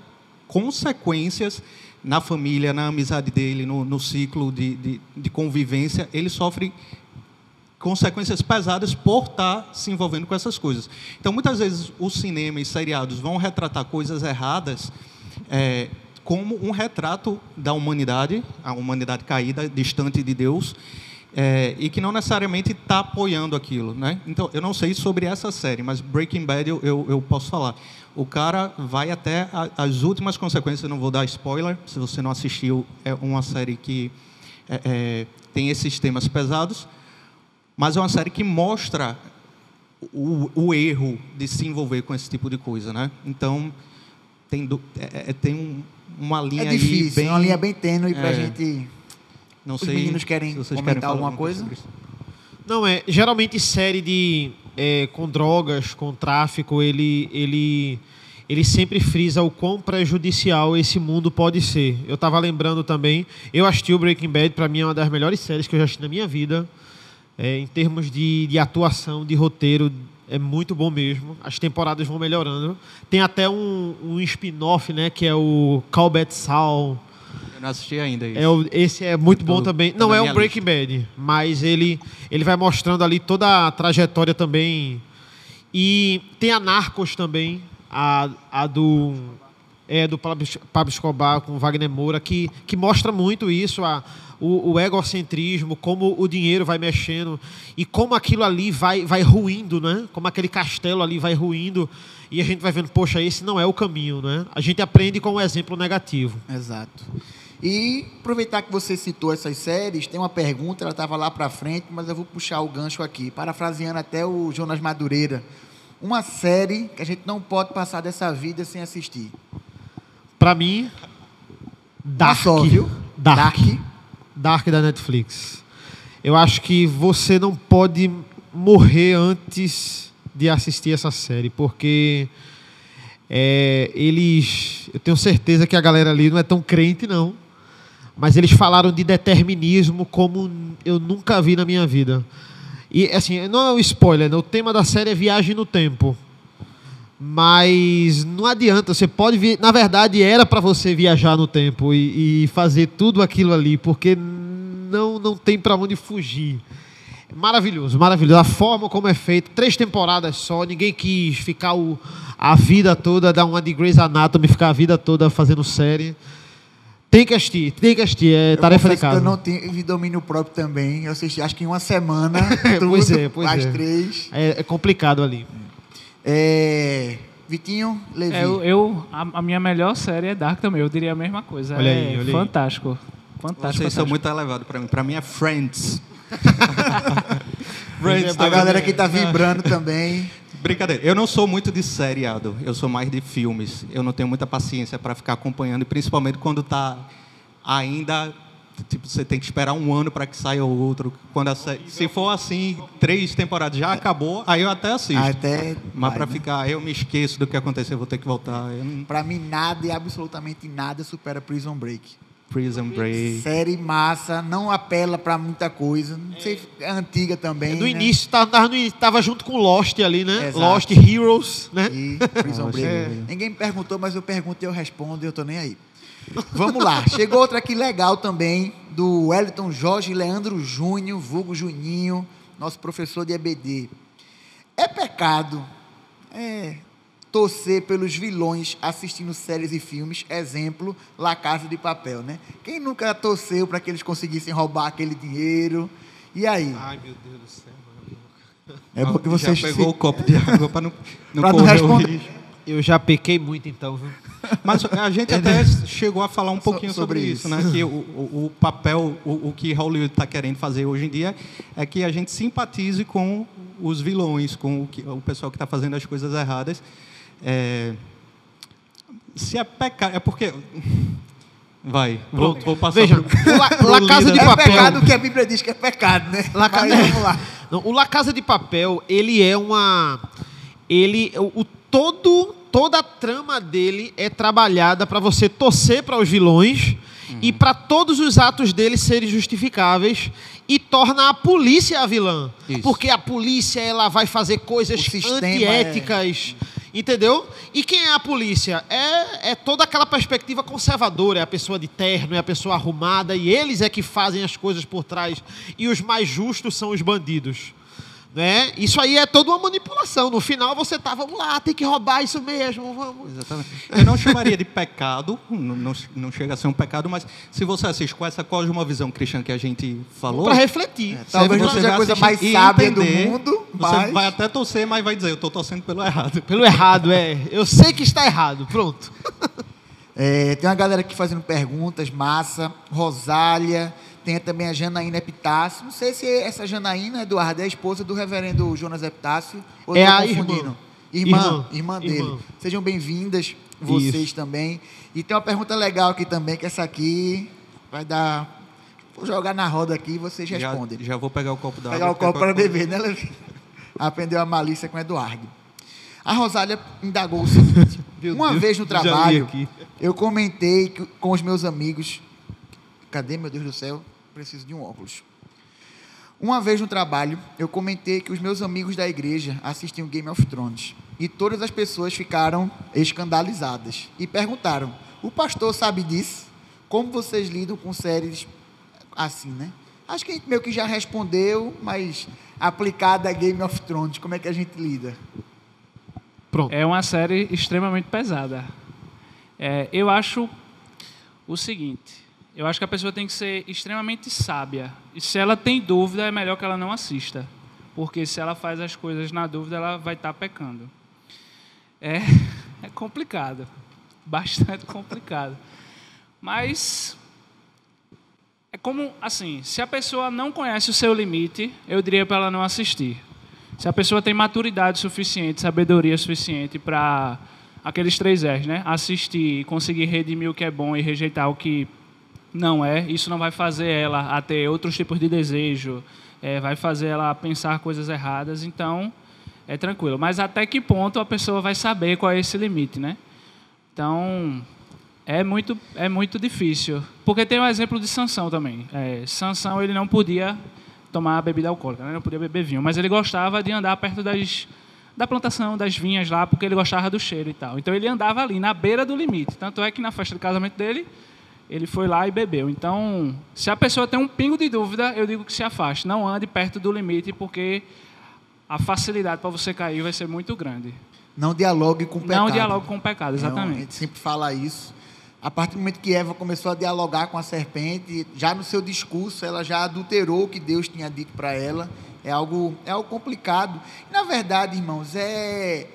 consequências na família, na amizade dele, no, no ciclo de, de, de convivência. Ele sofre consequências pesadas por estar se envolvendo com essas coisas. Então, muitas vezes, o cinema e seriados vão retratar coisas erradas é, como um retrato da humanidade, a humanidade caída, distante de Deus, é, e que não necessariamente está apoiando aquilo. Né? Então, eu não sei sobre essa série, mas Breaking Bad eu, eu, eu posso falar. O cara vai até a- as últimas consequências, não vou dar spoiler, se você não assistiu, é uma série que é, é, tem esses temas pesados, mas é uma série que mostra o, o erro de se envolver com esse tipo de coisa, né? Então tem, do- é- é- tem um- uma linha É aí difícil, bem é uma linha bem tênue para a é, gente. Não Os sei meninos querem se vocês comentar falar alguma coisa? isso. Não, é. Geralmente série de. é, com drogas, com tráfico, ele, ele, ele sempre frisa o quão prejudicial esse mundo pode ser. Eu estava lembrando também, eu assisti o Breaking Bad, para mim é uma das melhores séries que eu já assisti na minha vida. É, em termos de, de atuação, de roteiro, é muito bom mesmo. As temporadas vão melhorando. Tem até um, um spin-off, né, que é o Calbet Sal. Eu não assisti ainda isso. É o- esse é muito Tô- bom também. tá Não é um Breaking Bad, mas ele, ele vai mostrando ali toda a trajetória também. E tem a Narcos também, a, a do é do Pablo Escobar com Wagner Moura, que, que mostra muito isso, a, o, o, egocentrismo, como o dinheiro vai mexendo e como aquilo ali vai, vai ruindo, né? Como aquele castelo ali vai ruindo e a gente vai vendo, poxa, esse não é o caminho, né? A gente aprende com o um exemplo negativo. Exato. E aproveitar que você citou essas séries, tem uma pergunta, ela estava lá para frente, mas eu vou puxar o gancho aqui, parafraseando até o Jonas Madureira. Uma série que a gente não pode passar dessa vida sem assistir. Para mim, Dark. Só, viu? Dark. Dark. Dark da Netflix. Eu acho que você não pode morrer antes de assistir essa série, porque é, eles. Eu tenho certeza que a galera ali não é tão crente, não. Mas eles falaram de determinismo como eu nunca vi na minha vida. E assim, não é um spoiler, né? o tema da série é viagem no tempo. Mas não adianta, você pode vir. Na verdade, era para você viajar no tempo e, e, fazer tudo aquilo ali, porque não, não tem para onde fugir. Maravilhoso, maravilhoso. A forma como é feito, três temporadas só, ninguém quis ficar o, a vida toda, dar uma de Grey's Anatomy, ficar a vida toda fazendo série. Tem que assistir, tem que assistir, é eu tarefa de casa. eu não tive domínio próprio também. Eu assisti, acho que em uma semana, tudo, pois é, pois as é. três. É, é complicado ali. É, Vitinho, Levi. É, eu, eu a, a, minha melhor série é Dark também. Eu diria a mesma coisa. Olha é aí, olha fantástico. Aí. Fantástico. Vocês fantástico. são muito elevados para mim. Para mim é Friends. Friends a galera que está vibrando também. Brincadeira. Eu não sou muito de seriado. Eu sou mais de filmes. Eu não tenho muita paciência para ficar acompanhando, e principalmente quando está ainda tipo, você tem que esperar um ano para que saia o outro. Quando se for assim, três temporadas já acabou, aí eu até assisto. Até Mas para né? ficar, eu me esqueço do que aconteceu, vou ter que voltar. Não... Para mim, nada e absolutamente nada supera Prison Break. Prison Break. Série massa, não apela para muita coisa. Não sei, é antiga também. É do né? início, tava, tava, tava, junto com Lost ali, né? Exato. Lost Heroes, né? E Prison Break. É. Ninguém me perguntou, mas eu pergunto e eu respondo e eu tô nem aí. Vamos lá. Chegou outra aqui legal também, do Wellington Jorge Leandro Júnior, vulgo Juninho, nosso professor de EBD. É pecado é, torcer pelos vilões assistindo séries e filmes, exemplo, La Casa de Papel, né? Quem nunca torceu para que eles conseguissem roubar aquele dinheiro? E aí? Ai, meu Deus do céu. É porque você já pegou se... o copo de água para não, não, pra não responder. Eu já pequei muito, então, viu? Mas a gente até chegou a falar um pouquinho sobre, sobre isso, isso, né? Que o, o, papel, o, o, que Hollywood está querendo fazer hoje em dia é que a gente simpatize com os vilões, com o, que, o pessoal que está fazendo as coisas erradas. É, se é pecado, é porque Vai, vou, vou passar Veja, pro, o La, La Casa de é Papel. É pecado que a Bíblia diz que é pecado, né? La, Mas, vamos lá. Não, o La Casa de Papel, ele é uma ele o, o todo toda a trama dele é trabalhada para você torcer para os vilões uhum. e para todos os atos deles serem justificáveis e torna a polícia a vilã. Isso. Porque a polícia ela vai fazer coisas antiéticas. É... Entendeu? E quem é a polícia? É, é toda aquela perspectiva conservadora. É a pessoa de terno, é a pessoa arrumada, e eles é que fazem as coisas por trás. E os mais justos são os bandidos. Né? Isso aí é toda uma manipulação. No final você tá, vamos lá, tem que roubar isso mesmo. Vamos. Exatamente. Eu não chamaria de pecado, não, não chega a ser um pecado, mas se você assiste com essa cosmovisão cristã que a gente falou. Para refletir. É, talvez você seja a coisa mais sábia do mundo. Mas... Você vai até torcer, mas vai dizer, eu estou torcendo pelo errado. Pelo errado, é. Eu sei que está errado. Pronto. É, tem uma galera aqui fazendo perguntas, massa. Rosália. Tem também a Janaína Epitácio. Não sei se essa Janaína, Eduardo, é a esposa do reverendo Jonas Epitácio. Ou é a irmã. Irmã, irmã, irmã dele. Irmã. Sejam bem-vindas, vocês Isso. também. E tem uma pergunta legal aqui também, que essa aqui vai dar. Vou jogar na roda aqui e vocês respondem. Já, já vou pegar o copo d'água. Pegar o copo para beber, né, Levi? Aprendeu a malícia com o Eduardo. A Rosália indagou o seguinte: uma Deus, vez no trabalho, eu comentei com os meus amigos. Cadê, meu Deus do céu? Preciso de um óculos. Uma vez no trabalho, eu comentei que os meus amigos da igreja assistiam Game of Thrones. E todas as pessoas ficaram escandalizadas. E perguntaram: o pastor sabe disso? Como vocês lidam com séries assim, né? Acho que a gente meio que já respondeu, mas aplicada a Game of Thrones, como é que a gente lida? Pronto. É uma série extremamente pesada. É, eu acho o seguinte: eu acho que a pessoa tem que ser extremamente sábia. E se ela tem dúvida, é melhor que ela não assista. Porque se ela faz as coisas na dúvida, ela vai estar pecando. É, é complicado. Bastante complicado. Mas é como assim, se a pessoa não conhece o seu limite, eu diria para ela não assistir. Se a pessoa tem maturidade suficiente, sabedoria suficiente para aqueles três R's, né? Assistir, conseguir redimir o que é bom e rejeitar o que não é, isso não vai fazer ela a ter outros tipos de desejo, é, vai fazer ela pensar coisas erradas, então é tranquilo. Mas até que ponto a pessoa vai saber qual é esse limite, né? Então é muito é muito difícil, porque tem o um exemplo de Sansão também. É, Sansão ele não podia tomar bebida alcoólica, né? não podia beber vinho, mas ele gostava de andar perto das da plantação das vinhas lá, porque ele gostava do cheiro e tal. Então ele andava ali na beira do limite. Tanto é que na festa de casamento dele ele foi lá e bebeu. Então, se a pessoa tem um pingo de dúvida, eu digo que se afaste. Não ande perto do limite, porque a facilidade para você cair vai ser muito grande. Não dialogue com o pecado. Não dialogue com o pecado, exatamente. Não, a gente sempre fala isso. A partir do momento que Eva começou a dialogar com a serpente, já no seu discurso, ela já adulterou o que Deus tinha dito para ela. É algo, é algo complicado. Na verdade, irmãos, é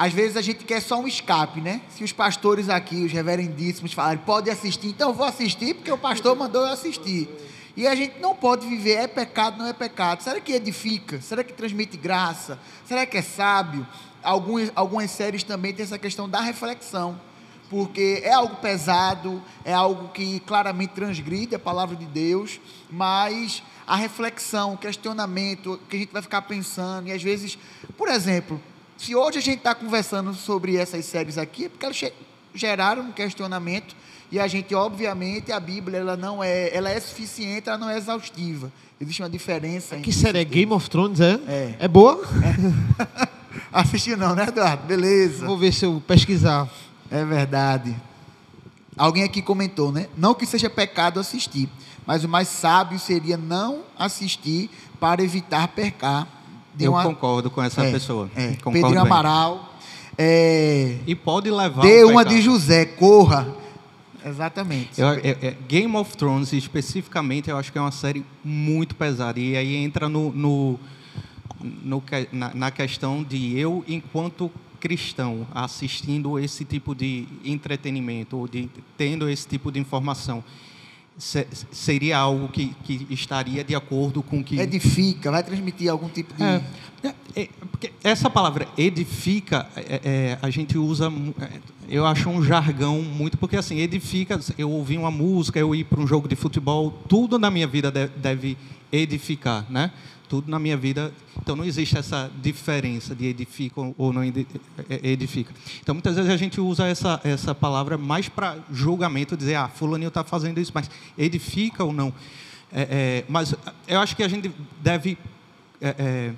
às vezes a gente quer só um escape, né? Se os pastores aqui, os reverendíssimos, falarem, pode assistir, então eu vou assistir porque o pastor mandou eu assistir. E a gente não pode viver, é pecado, não é pecado. Será que edifica? Será que transmite graça? Será que é sábio? Algumas, algumas séries também têm essa questão da reflexão, porque é algo pesado, é algo que claramente transgride a palavra de Deus, mas a reflexão, o questionamento, que a gente vai ficar pensando, e às vezes, por exemplo, se hoje a gente está conversando sobre essas séries aqui, é porque elas geraram um questionamento e a gente, obviamente, a Bíblia ela não é, ela é suficiente, ela não é exaustiva. Existe uma diferença. Que série é Game of Thrones, é? É, é boa? É. Assistiu não, né, Eduardo? Beleza. Vou ver se eu pesquisar. É verdade. Alguém aqui comentou, né? Não que seja pecado assistir, mas o mais sábio seria não assistir para evitar pecar eu uma... concordo com essa é, pessoa. É. Pedrinho. Amaral. É... E pode levar. Dê uma de José, corra. Exatamente. Eu, é, Game of Thrones, especificamente, eu acho que é uma série muito pesada. E aí entra no, no, no na, na questão de eu, enquanto cristão, assistindo esse tipo de entretenimento, ou de, tendo esse tipo de informação seria algo que, que estaria de acordo com que edifica, vai transmitir algum tipo de é, é, é porque essa palavra edifica é, é a gente usa é, eu acho um jargão muito porque assim edifica eu ouvir uma música eu ir para um jogo de futebol tudo na minha vida deve, deve edificar né tudo na minha vida. Então não existe essa diferença de edifica ou não edifica. Então muitas vezes a gente usa essa, essa palavra mais para julgamento, dizer, ah, fulaninho está fazendo isso, mas edifica ou não. É, é, mas eu acho que a gente deve é, é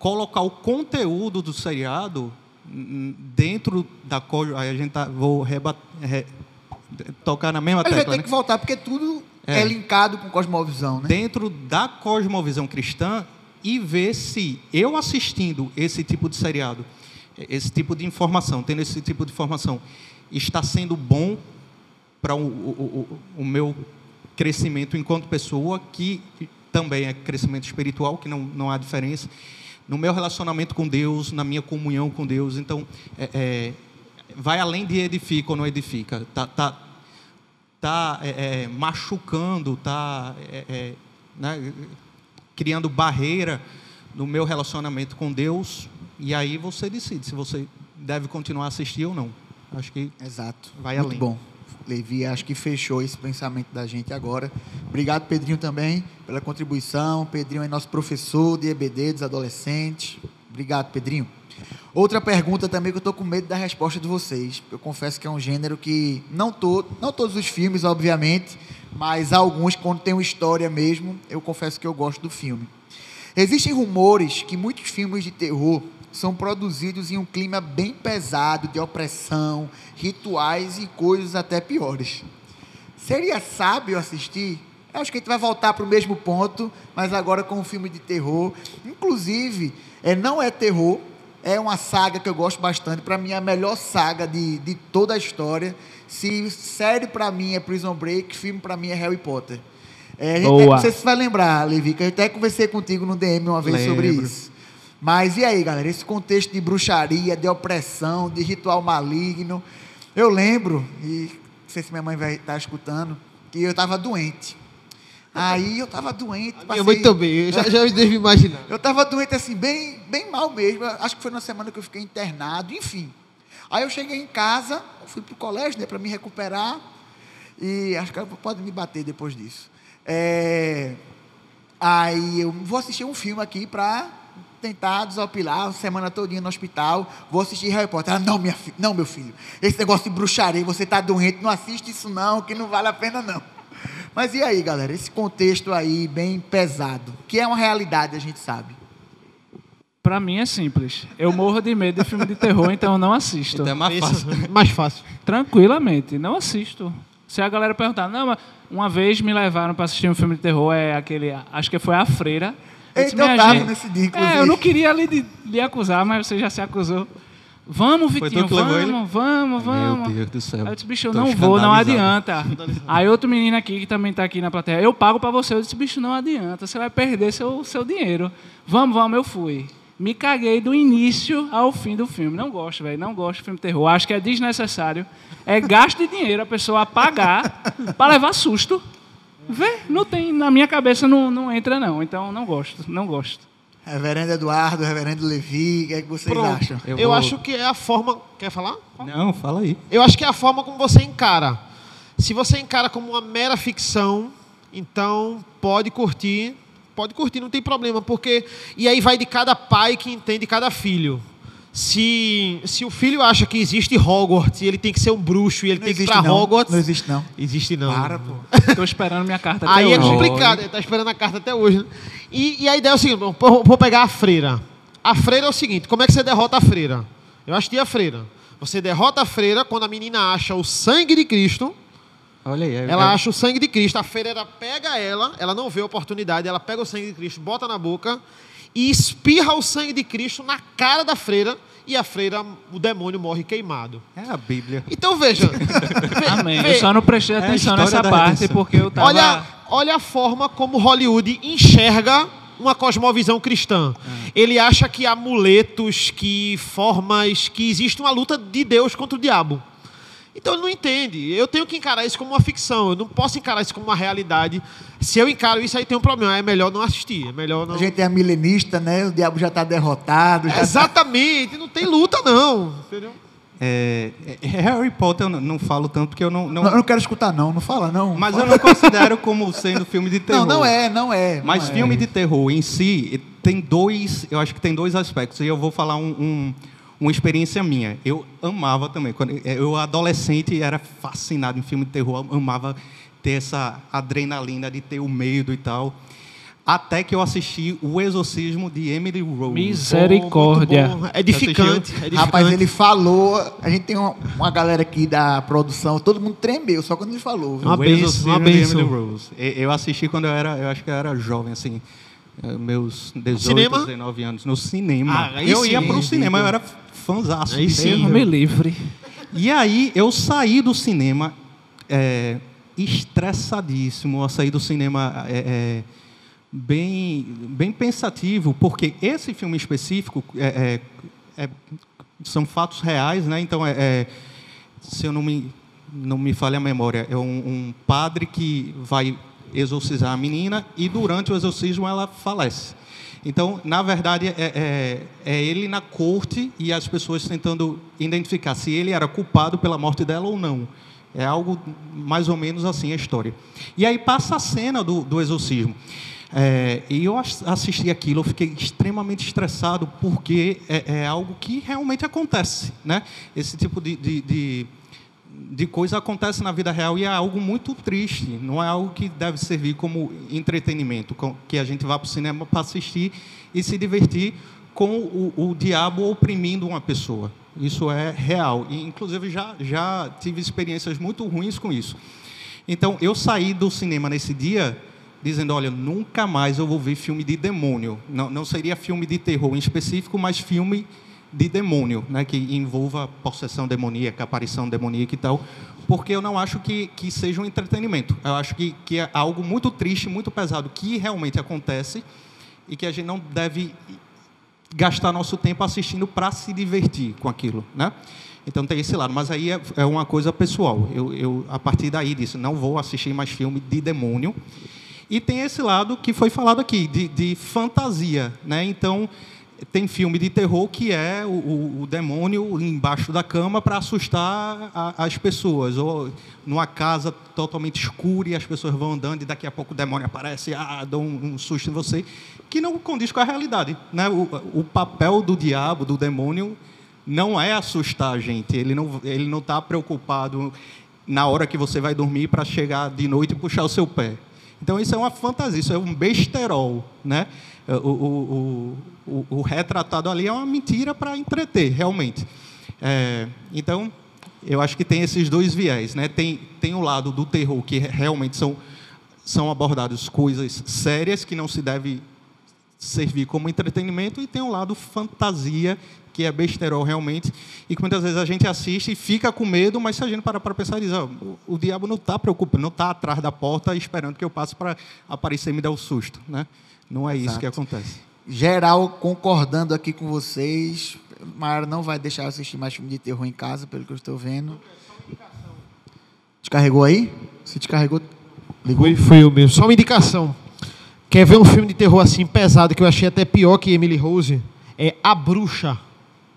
colocar o conteúdo do seriado dentro da aí a gente tá, vou rebat, re, tocar na mesma tecla. A gente tem né? que voltar porque tudo é. é linkado com cosmovisão, né? Dentro da cosmovisão cristã, e ver se eu assistindo esse tipo de seriado, esse tipo de informação, tendo esse tipo de informação, está sendo bom para o, o, o, meu crescimento enquanto pessoa, que também é crescimento espiritual, que não, não há diferença, no meu relacionamento com Deus, na minha comunhão com Deus. Então, é, é, vai além de edifica ou não edifica. Está tá, tá, é, é, machucando, está é, é, né, criando barreira no meu relacionamento com Deus, e aí você decide se você deve continuar a assistir ou não. Acho que Exato. vai Muito além. bom. Levi, acho que fechou esse pensamento da gente agora. Obrigado, Pedrinho, também, pela contribuição. Pedrinho é nosso professor de EBD dos adolescentes. Obrigado, Pedrinho. Outra pergunta também que eu estou com medo da resposta de vocês. Eu confesso que é um gênero que não, tô, não todos os filmes, obviamente, mas alguns, quando tem uma história mesmo, eu confesso que eu gosto do filme. Existem rumores que muitos filmes de terror são produzidos em um clima bem pesado de opressão, rituais e coisas até piores. Seria sábio assistir? Eu acho que a gente vai voltar para o mesmo ponto, mas agora com um filme de terror. Inclusive, é, não é terror, é uma saga que eu gosto bastante. Para mim, é a melhor saga de, de toda a história. Se série para mim é Prison Break, filme para mim é Harry Potter. É, até- não sei se você vai lembrar, Levi, que eu até conversei contigo no DM uma vez sobre Lembro. isso. Mas e aí, galera? Esse contexto de bruxaria, de opressão, de ritual maligno. Eu lembro, e não sei se minha mãe vai estar escutando, que eu estava doente. Aí eu estava doente. Passei- mãe também, eu já, já devo imaginar. eu tava doente assim, bem, bem mal mesmo. Acho que foi na semana que eu fiquei internado, enfim. Aí eu cheguei em casa, fui pro colégio, né, para me recuperar. E acho que pode me bater depois disso. É, aí eu vou assistir um filme aqui para tentar desopilar a semana todinha no hospital. Vou assistir Harry Potter. Ela, não, minha fi- não, meu filho. Esse negócio de bruxaria, você tá doente, não assiste isso não, que não vale a pena não. Mas e aí, galera? Esse contexto aí bem pesado, que é uma realidade, a gente sabe. Pra mim é simples. Eu morro de medo de filme de terror, então eu não assisto. Então é mais fácil. mais fácil. Tranquilamente, não assisto. Se a galera perguntar, não, mas uma vez me levaram para assistir um filme de terror, é aquele, acho que foi A Freira. Eu "Minha eu tava gente-" nesse dia, inclusive. É, eu não queria lhe, lhe acusar, mas você já se acusou. Vamos, Vitinho, vamos, vamos, vamos. Meu Deus do céu. Aí eu disse, bicho, eu Tô não vou, não adianta. Aí outro menino aqui, que também tá aqui na plateia, eu pago pra você. Eu disse, bicho, não adianta, você vai perder seu, seu dinheiro. Vamos, vamos, eu fui. Me caguei do início ao fim do filme. Não gosto, velho, não gosto de filme de terror. Acho que é desnecessário. É gasto de dinheiro a pessoa pagar pra levar susto. Vê, não tem, na minha cabeça não, não entra não. Então não gosto, não gosto. Reverendo Eduardo, Reverendo Levi, o que é que vocês Pronto. acham? Eu, Eu vou- acho que é a forma. Quer falar? Não, fala aí. Eu acho que é a forma como você encara. Se você encara como uma mera ficção, então pode curtir, pode curtir, não tem problema, porque e aí vai de cada pai que entende cada filho. Se, se o filho acha que existe Hogwarts e ele tem que ser um bruxo e ele Não tem que ir existe pra não. Hogwarts, Não existe não. existe não. Para, pô. Tô esperando minha carta até Aí é hoje. complicado, ele tá esperando a carta até hoje. Né? E, e a ideia é o seguinte: vou, vou pegar a freira. A freira é o seguinte: como é que você derrota a freira? Eu assisti a freira. Você derrota a freira quando a menina acha o sangue de Cristo. Olha aí. é- Ela é- acha o sangue de Cristo. A freira pega ela, ela não vê a oportunidade, ela pega o sangue de Cristo, bota na boca e espirra o sangue de Cristo na cara da freira. E a freira, o demônio morre queimado. É a Bíblia. Então veja. Amém. Eu só não prestei a atenção história nessa parte redenção. porque eu tava... Olha, olha a forma como Hollywood enxerga uma cosmovisão cristã. Ele acha que amuletos, que formas, que existe uma luta de Deus contra o diabo. Então ele não entende. Eu tenho que encarar isso como uma ficção. Eu não posso encarar isso como uma realidade. Se eu encaro isso, aí tem um problema. É melhor não assistir. É melhor não. A gente é milenista, né? O diabo já está derrotado. Já Exatamente. Não tem luta, não. Entendeu? É, é, Harry Potter eu não, não falo tanto porque eu não. não- Não, eu não quero escutar, não. Não fala, não. mas eu não considero como sendo filme de terror. Não, não é, não é. não Mas é. filme de terror em si tem dois, eu acho que tem dois aspectos. E eu vou falar um, um- uma experiência minha. Eu amava também. Quando eu adolescente era fascinado em filme de terror, amava ter essa adrenalina de ter o medo e tal. Até que eu assisti O Exorcismo de Emily Rose. Misericórdia. É edificante. é edificante. Rapaz, ele falou. A gente tem uma, uma galera aqui da produção, todo mundo tremeu só quando ele falou. viu? Uma o benção, Exorcismo uma de. Emily Rose. Eu assisti quando eu era, eu acho que eu era jovem, assim, meus 18, Cinema? 19 anos, no cinema. Ah, eu sim, ia pro hein, cinema, eu era fãzaço. Aí sim. Me livre. E aí eu saí do cinema é, estressadíssimo, eu saí do cinema é, é, bem, bem pensativo, porque esse filme específico é, é, é, são fatos reais, né? Então, é, é, se eu não me, não me falha a memória, é um, um padre que vai exorcizar a menina e durante o exorcismo ela falece. Então, na verdade, é, é- é ele na corte e as pessoas tentando identificar se ele era culpado pela morte dela ou não. É algo mais ou menos assim a história. E aí passa a cena do, do exorcismo. É, e eu ass- assisti aquilo, eu fiquei extremamente estressado, porque é, é algo que realmente acontece. Né? Esse tipo de, de, de, de coisa acontece na vida real e é algo muito triste. Não é algo que deve servir como entretenimento, que a gente vá para o cinema para assistir e se divertir com o, o diabo oprimindo uma pessoa. Isso é real. E, inclusive, já, já tive experiências muito ruins com isso. Então, eu saí do cinema nesse dia dizendo, olha, nunca mais eu vou ver filme de demônio. Não, não seria filme de terror em específico, mas filme de demônio, né, que envolva possessão demoníaca, aparição demoníaca e tal, porque eu não acho que, que seja um entretenimento. Eu acho que, que é algo muito triste, muito pesado, que realmente acontece e que a gente não deve gastar nosso tempo assistindo para se divertir com aquilo, né? Então tem esse lado, mas aí é, é uma coisa pessoal. Eu, eu, a partir daí disse, não vou assistir mais filme de demônio. E tem esse lado que foi falado aqui, de, de fantasia, né? Então tem filme de terror que é o, o, demônio embaixo da cama para assustar a, as pessoas, ou numa casa totalmente escura e as pessoas vão andando e daqui a pouco o demônio aparece, ah, dá um, um susto em você, que não condiz com a realidade. Né? O, o papel do diabo, do demônio, não é assustar a gente, ele não está ele não está preocupado na hora que você vai dormir para chegar de noite e puxar o seu pé. Então isso é uma fantasia, isso é um besterol, né? O, o, o, o retratado ali é uma mentira para entreter, realmente. É, então, eu acho que tem esses dois viés, né? Tem tem o lado do terror que realmente são são abordadas coisas sérias que não se deve servir como entretenimento e tem o lado fantasia que é besterol realmente, e que muitas vezes a gente assiste e fica com medo, mas se a gente parar para pensar, diz, oh, o, o, diabo não está preocupado, não está atrás da porta esperando que eu passe para aparecer e me dar o susto. Né? Não é Exato. isso que acontece. Geral concordando aqui com vocês, Mara não vai deixar assistir mais filme de terror em casa, pelo que eu estou vendo. Descarregou aí? Se descarregou, ligou? Foi, foi eu mesmo. Só uma indicação. Quer ver um filme de terror assim pesado que eu achei até pior que Emily Rose? É A Bruxa.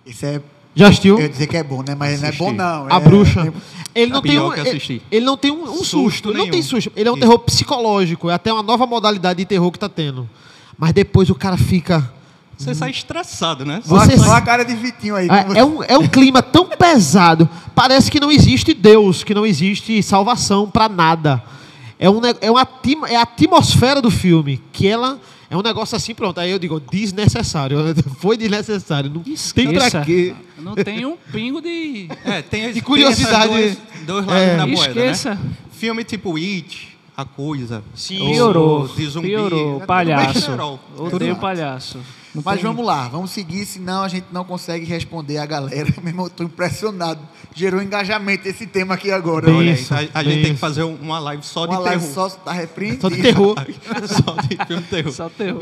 Isso é. Já assistiu? Eu ia dizer que é bom, né? Mas Assisti. não é bom, não. A é... bruxa. Ele não, tem um, ele, ele, não tem um, um susto. susto ele não tem susto. Ele é um Isso. terror psicológico. É até uma nova modalidade de terror que está tendo. Mas depois o cara fica. Você sai estressado, né? Você só a cara de Vitinho aí. É, é, um, é um clima tão pesado. Parece que não existe Deus, que não existe salvação para nada. É, um, é, uma, é a atmosfera do filme, que ela é um negócio assim, pronto. Aí eu digo, desnecessário. Foi desnecessário. Não Esqueça. tem pra quê. Não tem um pingo de, é, tem, de curiosidade. Tem dois, dois lados é. na moeda, né? Esqueça. Né? Filme tipo It, A Coisa. Sim. Piorou. De zumbi. Piorou. É palhaço. Odeio palhaço. Não Mas tem... vamos lá, vamos seguir, senão a gente não consegue responder a galera. Mesmo estou impressionado. Gerou engajamento esse tema aqui agora. Olha, a, a gente tem que fazer uma live só de uma terror. Live só da reprint. Só de terror. só de filme terror. Só terror.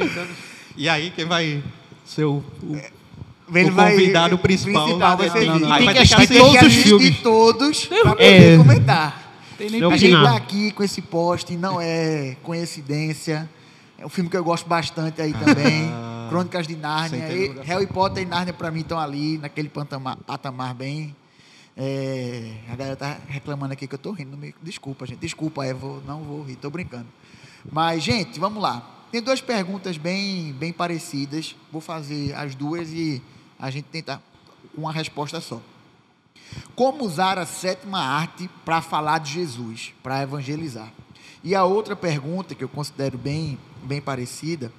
E aí, quem vai ser o, o, o convidado vai, principal? principal vai ser não, não, não. Tem que assistir todos os filmes. todos para poder é. comentar. Tem nem a gente está aqui com esse post, não é coincidência. É um filme que eu gosto bastante aí também. Ah, Crônicas de Nárnia. E Harry Potter e Nárnia, para mim, estão ali, naquele patamar bem. É, a galera tá reclamando aqui que eu tô rindo. Desculpa, gente. Desculpa, é, vou, não vou rir, tô brincando. Mas, gente, vamos lá. Tem duas perguntas bem, bem parecidas. Vou fazer as duas e a gente tenta uma resposta só. Como usar a sétima arte para falar de Jesus, para evangelizar? E a outra pergunta que eu considero bem, bem parecida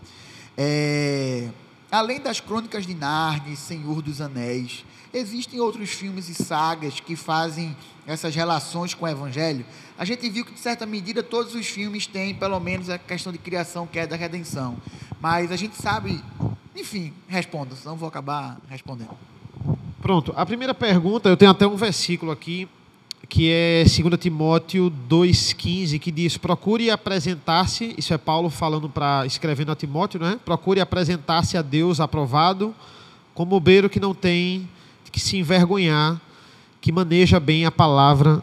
é: além das Crônicas de Narnia, Senhor dos Anéis, existem outros filmes e sagas que fazem essas relações com o Evangelho? A gente viu que, de certa medida, todos os filmes têm, pelo menos, a questão de criação, que é da redenção. Mas a gente sabe. Enfim, responda, senão vou acabar respondendo. Pronto. A primeira pergunta, eu tenho até um versículo aqui que é 2 Timóteo 2,15, que diz: procure apresentar-se, isso é Paulo falando para escrevendo a Timóteo, né? Procure apresentar-se a Deus aprovado, como obreiro que não tem que se envergonhar, que maneja bem a palavra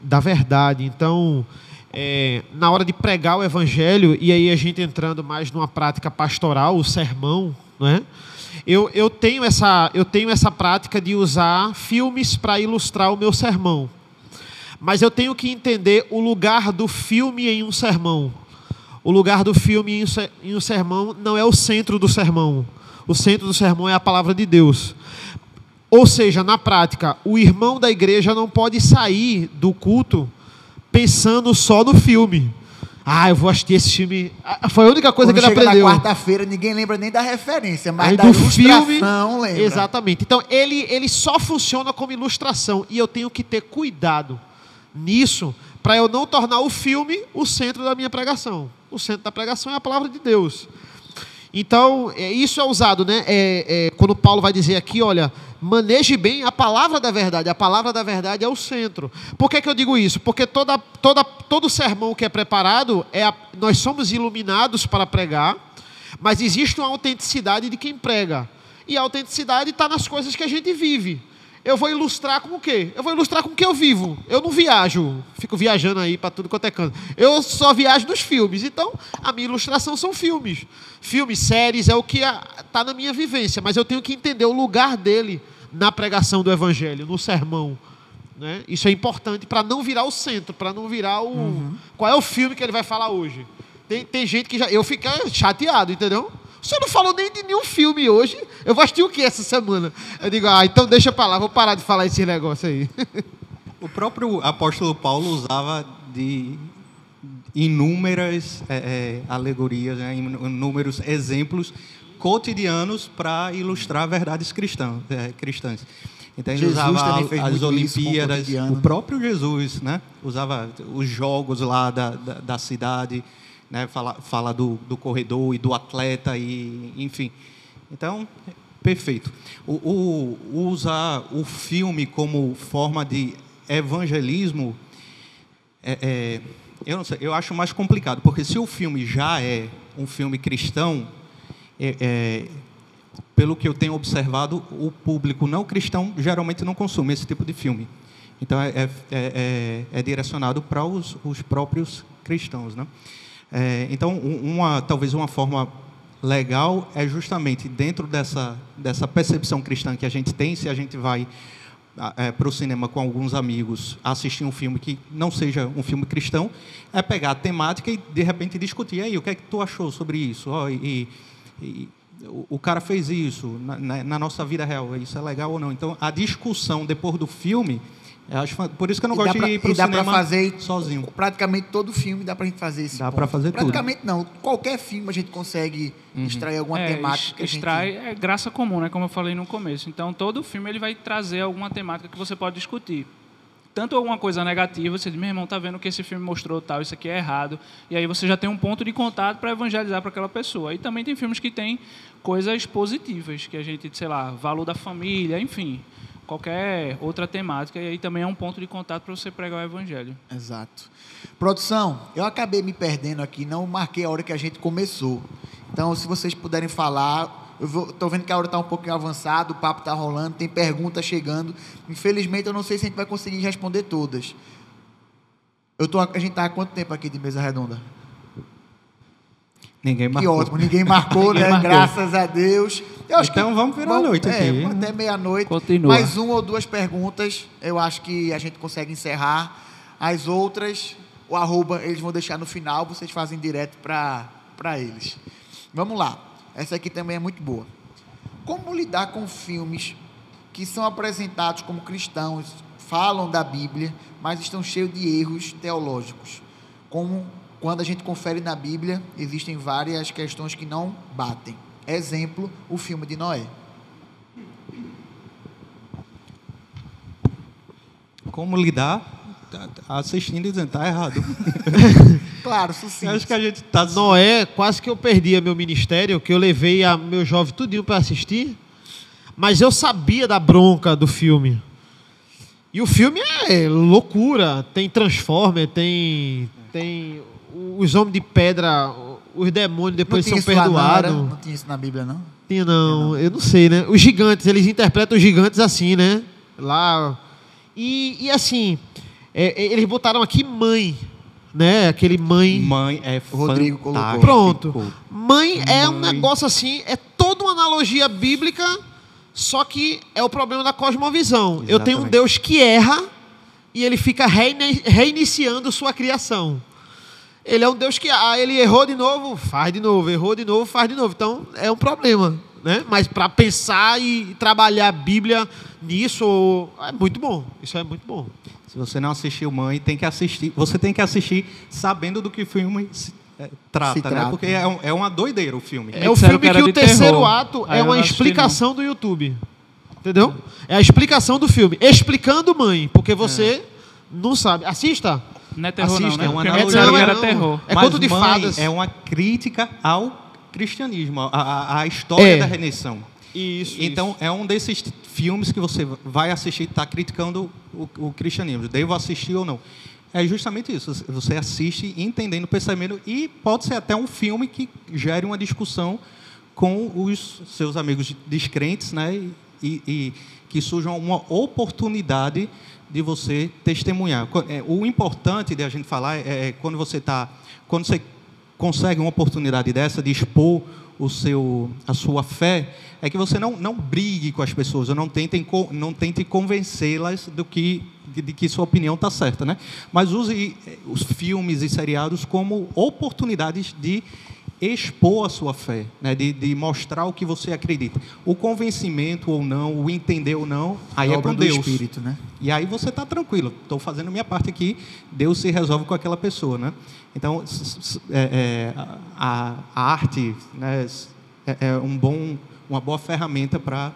da verdade. Então, é, na hora de pregar o evangelho, e aí a gente entrando mais numa prática pastoral, o sermão, né? Eu, eu, tenho essa, eu tenho essa prática de usar filmes para ilustrar o meu sermão. Mas eu tenho que entender o lugar do filme em um sermão. O lugar do filme em um sermão não é o centro do sermão. O centro do sermão é a palavra de Deus. Ou seja, na prática, o irmão da igreja não pode sair do culto pensando só no filme. Ah, eu vou assistir esse filme. Ah, foi a única coisa Quando que ele aprendeu. na quarta-feira, ninguém lembra nem da referência, mas Aí da do filme, lembra. Exatamente. Então, ele, ele só funciona como ilustração. E eu tenho que ter cuidado nisso para eu não tornar o filme o centro da minha pregação. O centro da pregação é a palavra de Deus. Então, é, isso é usado, né? É, é, quando Paulo vai dizer aqui, olha, maneje bem a palavra da verdade. A palavra da verdade é o centro. Por que, que eu digo isso? Porque toda, toda, todo sermão que é preparado, é a, nós somos iluminados para pregar, mas existe uma autenticidade de quem prega. E a autenticidade está nas coisas que a gente vive. Eu vou ilustrar com o quê? Eu vou ilustrar com o que eu vivo. Eu não viajo, fico viajando aí para tudo quanto é canto. Eu só viajo nos filmes. Então, a minha ilustração são filmes. Filmes, séries, é o que está na minha vivência. Mas eu tenho que entender o lugar dele na pregação do evangelho, no sermão. Né? Isso é importante para não virar o centro, para não virar o. Uhum. Qual é o filme que ele vai falar hoje? Tem, tem gente que já. Eu fico chateado, entendeu? Você não falou nem de nenhum filme hoje. Eu vou assistir o que essa semana? Eu digo, ah, então deixa para lá, vou parar de falar esse negócio aí. O próprio apóstolo Paulo usava de inúmeras é, é, alegorias, né, inúmeros exemplos cotidianos para ilustrar verdades cristãs. É, cristãs. Então ele Jesus usava as Olimpíadas, o próprio Jesus, né? Usava os jogos lá da, da, da cidade né? fala, fala do, do corredor e do atleta, e, enfim. Então, perfeito. O, o, usar o filme como forma de evangelismo, é, é, eu, não sei, eu acho mais complicado, porque se o filme já é um filme cristão, é, é, pelo que eu tenho observado, o público não cristão geralmente não consome esse tipo de filme. Então é, é, é, é direcionado para os, os próprios cristãos, né? É, então, uma, talvez uma forma legal é justamente dentro dessa, dessa percepção cristã que a gente tem, se a gente vai é, para o cinema com alguns amigos assistir um filme que não seja um filme cristão, é pegar a temática e de repente discutir. Aí, o que é que tu achou sobre isso? Oh, e, e, o cara fez isso na, na, nossa vida real, isso é legal ou não? Então, a discussão depois do filme eu acho, por isso que eu não e gosto pra, de ir para o cinema fazer sozinho. Praticamente todo filme dá para a gente fazer isso. Dá para fazer praticamente tudo. Praticamente não. Qualquer filme a gente consegue uhum. extrair alguma é, temática. Extrai gente... é graça comum, né? Como eu falei no começo. Então todo filme ele vai trazer alguma temática que você pode discutir. Tanto alguma coisa negativa, você diz, meu irmão, tá vendo que esse filme mostrou tal, isso aqui é errado. E aí você já tem um ponto de contato para evangelizar para aquela pessoa. E também tem filmes que têm coisas positivas, que a gente, sei lá, valor da família, enfim qualquer outra temática, e aí também é um ponto de contato para você pregar o evangelho. Exato. Produção, eu acabei me perdendo aqui, não marquei a hora que a gente começou. Então, se vocês puderem falar, eu estou vendo que a hora está um pouquinho avançada, o papo está rolando, tem perguntas chegando. Infelizmente, eu não sei se a gente vai conseguir responder todas. Eu tô, a gente está há quanto tempo aqui de mesa redonda? Ninguém marcou. Que ótimo, ninguém marcou, ninguém né? Marcou. Graças a Deus. então vamos virar a noite é, aqui. Até meia-noite. Continua. Mais uma ou duas perguntas. Eu acho que a gente consegue encerrar. As outras, o arroba, eles vão deixar no final, vocês fazem direto para eles. Vamos lá. Essa aqui também é muito boa. Como lidar com filmes que são apresentados como cristãos, falam da Bíblia, mas estão cheios de erros teológicos? Como quando a gente confere na Bíblia, existem várias questões que não batem. Exemplo, o filme de Noé. Como lidar? Tá, tá assistindo e dizendo, tá errado. claro, sim. Acho que a gente tá. Noé, quase que eu perdia meu ministério, que eu levei a meu jovem tudinho para assistir. Mas eu sabia da bronca do filme. E o filme é loucura. Tem Transformer, tem. Tem os homens de pedra, os demônios depois são perdoados. Não, não, tinha isso na Bíblia, não? Tinha não, não, eu não sei, né? Os gigantes, eles interpretam os gigantes assim, né? Lá. E, e assim, é, é eles botaram aqui mãe, né? Aquele mãe. Mãe é Rodrigo colocou. Pronto. Mãe, mãe é um negócio assim, é toda uma analogia bíblica, só que é o problema da cosmovisão. Exatamente. Eu tenho um Deus que erra e ele fica reiniciando sua criação. Ele é um Deus que ah, ele errou de novo, faz de novo, errou de novo, faz de novo. Então é um problema, né? Mas para pensar e trabalhar a Bíblia nisso é muito bom. Isso é muito bom. Se você não assistiu Mãe, tem que assistir. Você tem que assistir sabendo do que o filme se, é, trata, se trata, né? Porque é, um, é, uma doideira o filme. É o filme que, que o terceiro terror. ato é uma explicação do YouTube. Entendeu? É a explicação do filme. Explicando Mãe, porque você é. não sabe. Assista. Não é terror, Assista, não, né? É uma analogia. Não, era terror. É conto de mãe fadas. É uma crítica ao cristianismo, a, a, a história É. da redenção. Isso. Então, é um desses filmes que você vai assistir e está criticando o, o cristianismo. Devo assistir ou não? É justamente isso. Você assiste entendendo o pensamento e pode ser até um filme que gere uma discussão com os seus amigos descrentes, né? E, e que surja uma oportunidade de você testemunhar. É, O importante de a gente falar é, é quando você está, quando você consegue uma oportunidade dessa de expor o seu, a sua fé, é que você não, não brigue com as pessoas, ou não tente, não tente convencê-las do que, de, de que sua opinião está certa. Né? Mas use eh, os filmes e seriados como oportunidades de expor a sua fé, né? de, de mostrar o que você acredita. O convencimento ou não, o entender ou não, aí é com Deus. Espírito, né? E aí você está tranquilo. Estou fazendo a minha parte aqui. Deus se resolve com aquela pessoa, né? Então, é, é, a, a arte né, é, é um bom, uma boa ferramenta para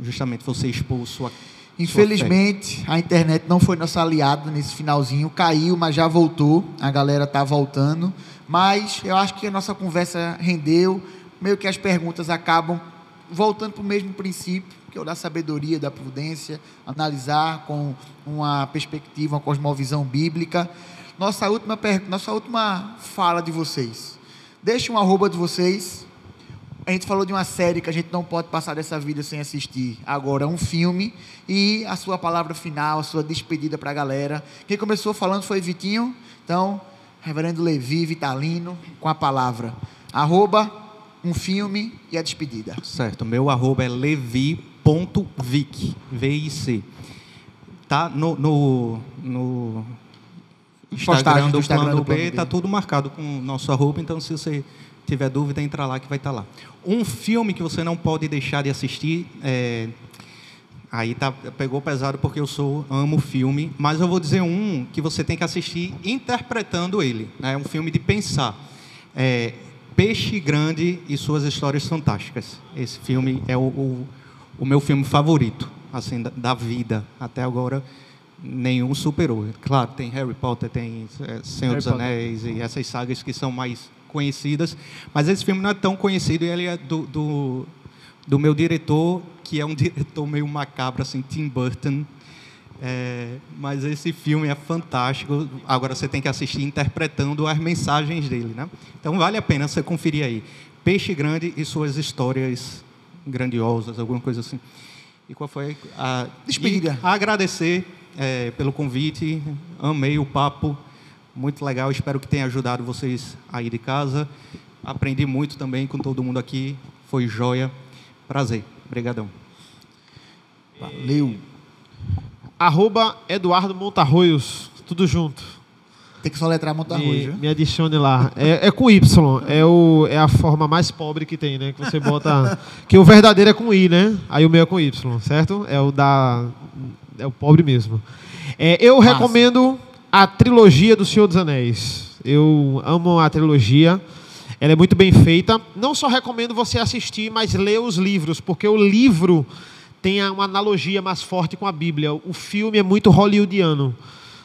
justamente você expor sua. Infelizmente, a internet não foi nossa aliada nesse finalzinho. Caiu, mas já voltou. A galera tá voltando. Mas eu acho que a nossa conversa rendeu. Meio que as perguntas acabam voltando para o mesmo princípio, que é o da sabedoria, da prudência, analisar com uma perspectiva, uma cosmovisão bíblica. Nossa última, nossa última fala de vocês. Deixe um arroba de vocês, a gente falou de uma série que a gente não pode passar dessa vida sem assistir. Agora, um filme e a sua palavra final, a sua despedida para a galera. Quem começou falando foi Vitinho. Então, Reverendo Levi Vitalino com a palavra. Arroba, um filme e a despedida. Certo. Meu arroba é levi.vic. V-I-C. Tá no, no, no Instagram do do Instagram Plano do Plano B, B. tá tudo marcado com o nosso arroba, então se você tiver dúvida, entra lá que vai estar lá. Um filme que você não pode deixar de assistir, é, aí tá, pegou pesado porque eu sou amo filme, mas eu vou dizer um que você tem que assistir interpretando ele. né? É um filme de pensar. É, Peixe Grande e suas histórias fantásticas. Esse filme é o, o, o meu filme favorito, assim, da, da vida até agora nenhum superou. Claro, tem Harry Potter, tem é, Senhor Harry dos Potter. Anéis e essas sagas que são mais conhecidas, mas esse filme não é tão conhecido e ele é do, do, do meu diretor, que é um diretor meio macabro, assim, Tim Burton. É, mas esse filme é fantástico. Agora você tem que assistir interpretando as mensagens dele, né? Então vale a pena você conferir aí. Peixe Grande e suas histórias grandiosas, alguma coisa assim. E qual foi a Despedida. agradecer é, pelo convite. Amei o papo, muito legal. Espero que tenha ajudado vocês aí de casa. Aprendi muito também com todo mundo aqui. Foi joia. Prazer. Obrigadão. Valeu. Arroba Eduardo Montarroios. Tudo junto. Tem que soletrar monta arroz, Me, viu? me adicione lá. É, é com Y. É, o, é a forma mais pobre que tem, né? Que você bota. que o verdadeiro é com I, né? Aí o meu é com Y, certo? É o da. É o pobre mesmo. É, eu recomendo a trilogia do Senhor dos Anéis. Eu amo a trilogia. Ela é muito bem feita. Não só recomendo você assistir, mas ler os livros, porque o livro tem uma analogia mais forte com a Bíblia. O filme é muito hollywoodiano.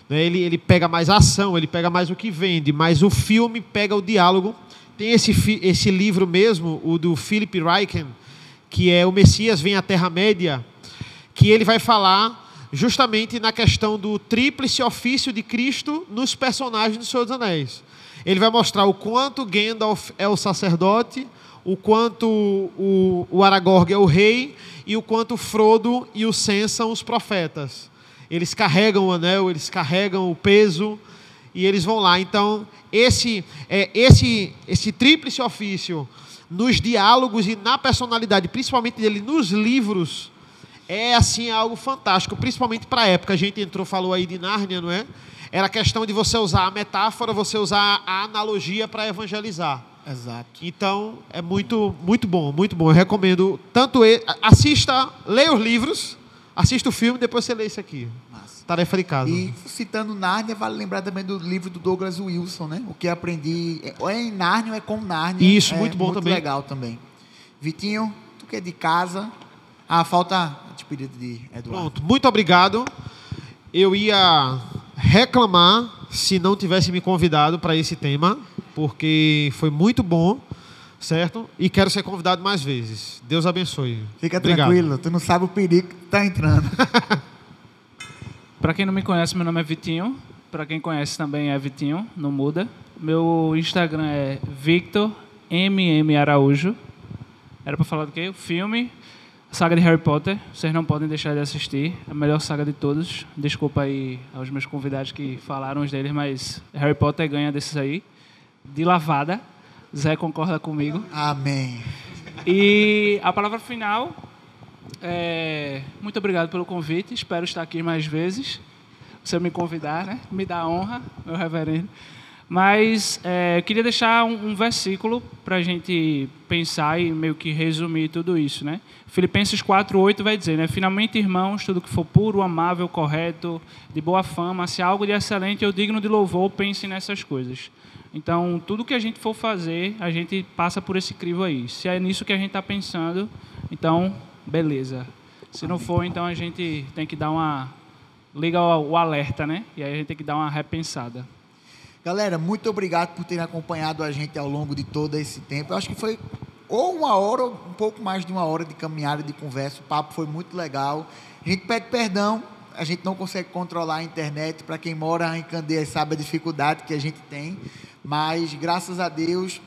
né? Ele, ele pega mais ação, ele pega mais o que vende, mas o filme pega o diálogo. Tem esse, esse livro mesmo, o do Philip Ryken, que é O Messias Vem à Terra-média, que ele vai falar justamente na questão do tríplice ofício de Cristo nos personagens do Senhor dos Anéis. Ele vai mostrar o quanto Gandalf é o sacerdote, o quanto o, o Aragorn é o rei e o quanto Frodo e o Sam são os profetas. Eles carregam o anel, eles carregam o peso e eles vão lá. Então, esse, é, esse, esse tríplice ofício nos diálogos e na personalidade, principalmente dele nos livros, é assim algo fantástico, principalmente para a época. A gente entrou, falou aí de Nárnia, não é? Era questão de você usar a metáfora, você usar a analogia para evangelizar. Exato. Então, é muito, muito bom, muito bom. Eu recomendo tanto e- assista, leia os livros, assista o filme, depois você lê isso aqui. Massa. Tarefa de casa. E citando Nárnia, vale lembrar também do livro do Douglas Wilson, né? O que aprendi. Ou é em Nárnia ou é com Nárnia. Isso, é muito bom também. legal também. Vitinho, tu que é de casa. Ah, falta a despedida de Eduardo. Pronto, muito obrigado. Eu ia reclamar se não tivesse me convidado para esse tema, porque foi muito bom. certo? E quero ser convidado mais vezes. Deus abençoe. Fica Obrigado. tranquilo, tu não sabe o perigo que tá entrando. Para quem não me conhece, meu nome é Vitinho. Para quem conhece também é Vitinho, não muda. Meu Instagram é Victor MM Araújo. Era para falar do quê? O filme, a saga de Harry Potter. Vocês não podem deixar de assistir. A melhor saga de todos. Desculpa aí aos meus convidados que falaram os deles, mas Harry Potter ganha desses aí. De lavada. Zé concorda comigo. Amém. E a palavra final é muito obrigado pelo convite. Espero estar aqui mais vezes. Você me convidar, né? Me dá honra, meu reverendo. Mas é, eu queria deixar um, um versículo para a gente pensar e meio que resumir tudo isso, né? Filipenses 4:8 vai dizer, né? Finalmente, irmãos, tudo que for puro, amável, correto, de boa fama, se há algo de excelente ou digno de louvor, pense nessas coisas. Então, tudo que a gente for fazer, a gente passa por esse crivo aí. Se é nisso que a gente está pensando, então, beleza. Se não for, então a gente tem que dar uma. Liga o, alerta, né? E aí a gente tem que dar uma repensada. Galera, muito obrigado por terem acompanhado a gente ao longo de todo esse tempo. Eu acho que foi ou uma hora, ou um pouco mais de uma hora de caminhada, de conversa. O papo foi muito legal. A gente pede perdão, a gente não consegue controlar a internet. Para quem mora em Candeias sabe a dificuldade que a gente tem. Mas, graças a Deus,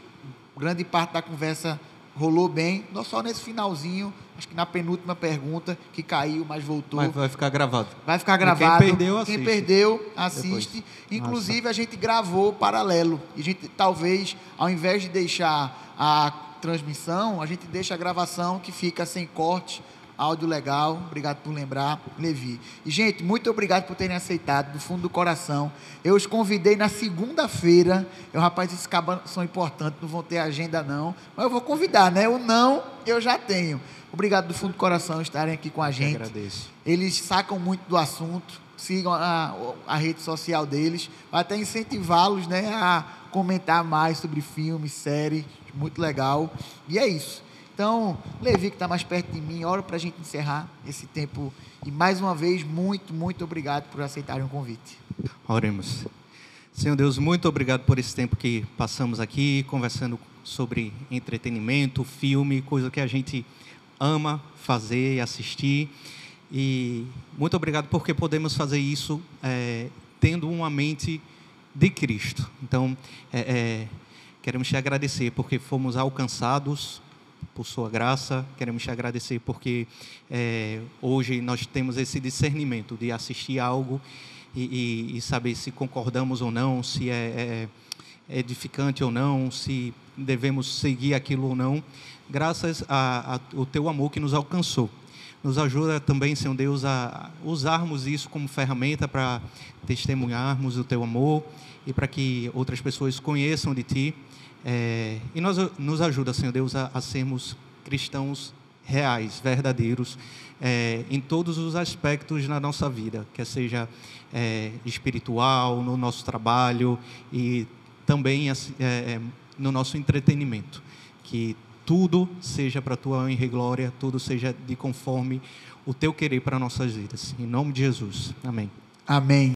grande parte da conversa rolou bem. Não só nesse finalzinho, acho que na penúltima pergunta, que caiu, mas voltou. Mas vai ficar gravado. Vai ficar E quem gravado. perdeu, assiste. Quem perdeu, assiste. Depois. Inclusive, a gente gravou paralelo. E a gente, talvez, ao invés de deixar a transmissão, a gente deixa a gravação que fica sem corte, áudio legal. Obrigado por lembrar, Levi. E, gente, muito obrigado por terem aceitado, do fundo do coração. Eu os convidei na segunda-feira. Eu, rapaz, esses cabas são importantes, não vão ter agenda, não. Mas eu vou convidar, né? O não, eu já tenho. Obrigado do fundo do coração estarem aqui com a gente. Agradeço. Eles sacam muito do assunto, sigam a, a rede social deles, vai até incentivá-los né, a comentar mais sobre filmes, séries, muito legal. E é isso. Então, Levi, que está mais perto de mim, hora para a gente encerrar esse tempo. E mais uma vez, muito, muito obrigado por aceitarem o convite. Oremos. Senhor Deus, muito obrigado por esse tempo que passamos aqui conversando sobre entretenimento, filme, coisa que a gente ama fazer e assistir. E muito obrigado porque podemos fazer isso é, tendo uma mente de Cristo. Então, é, é, queremos te agradecer porque fomos alcançados por sua graça. Queremos te agradecer porque é, hoje nós temos esse discernimento de assistir algo e, e, e saber se concordamos ou não, se é, é edificante ou não, se devemos seguir aquilo ou não, graças ao teu amor que nos alcançou. Nos ajuda também, Senhor Deus, a usarmos isso como ferramenta para testemunharmos o teu amor e para que outras pessoas conheçam de ti. É, e nós, nos ajuda, Senhor Deus, a, a sermos cristãos reais, verdadeiros, é, em todos os aspectos na nossa vida, quer seja é, espiritual, no nosso trabalho e também é, no nosso entretenimento. Que tudo seja para a tua honra e glória, tudo seja de conforme o teu querer para nossas vidas. Em nome de Jesus. Amém. Amém.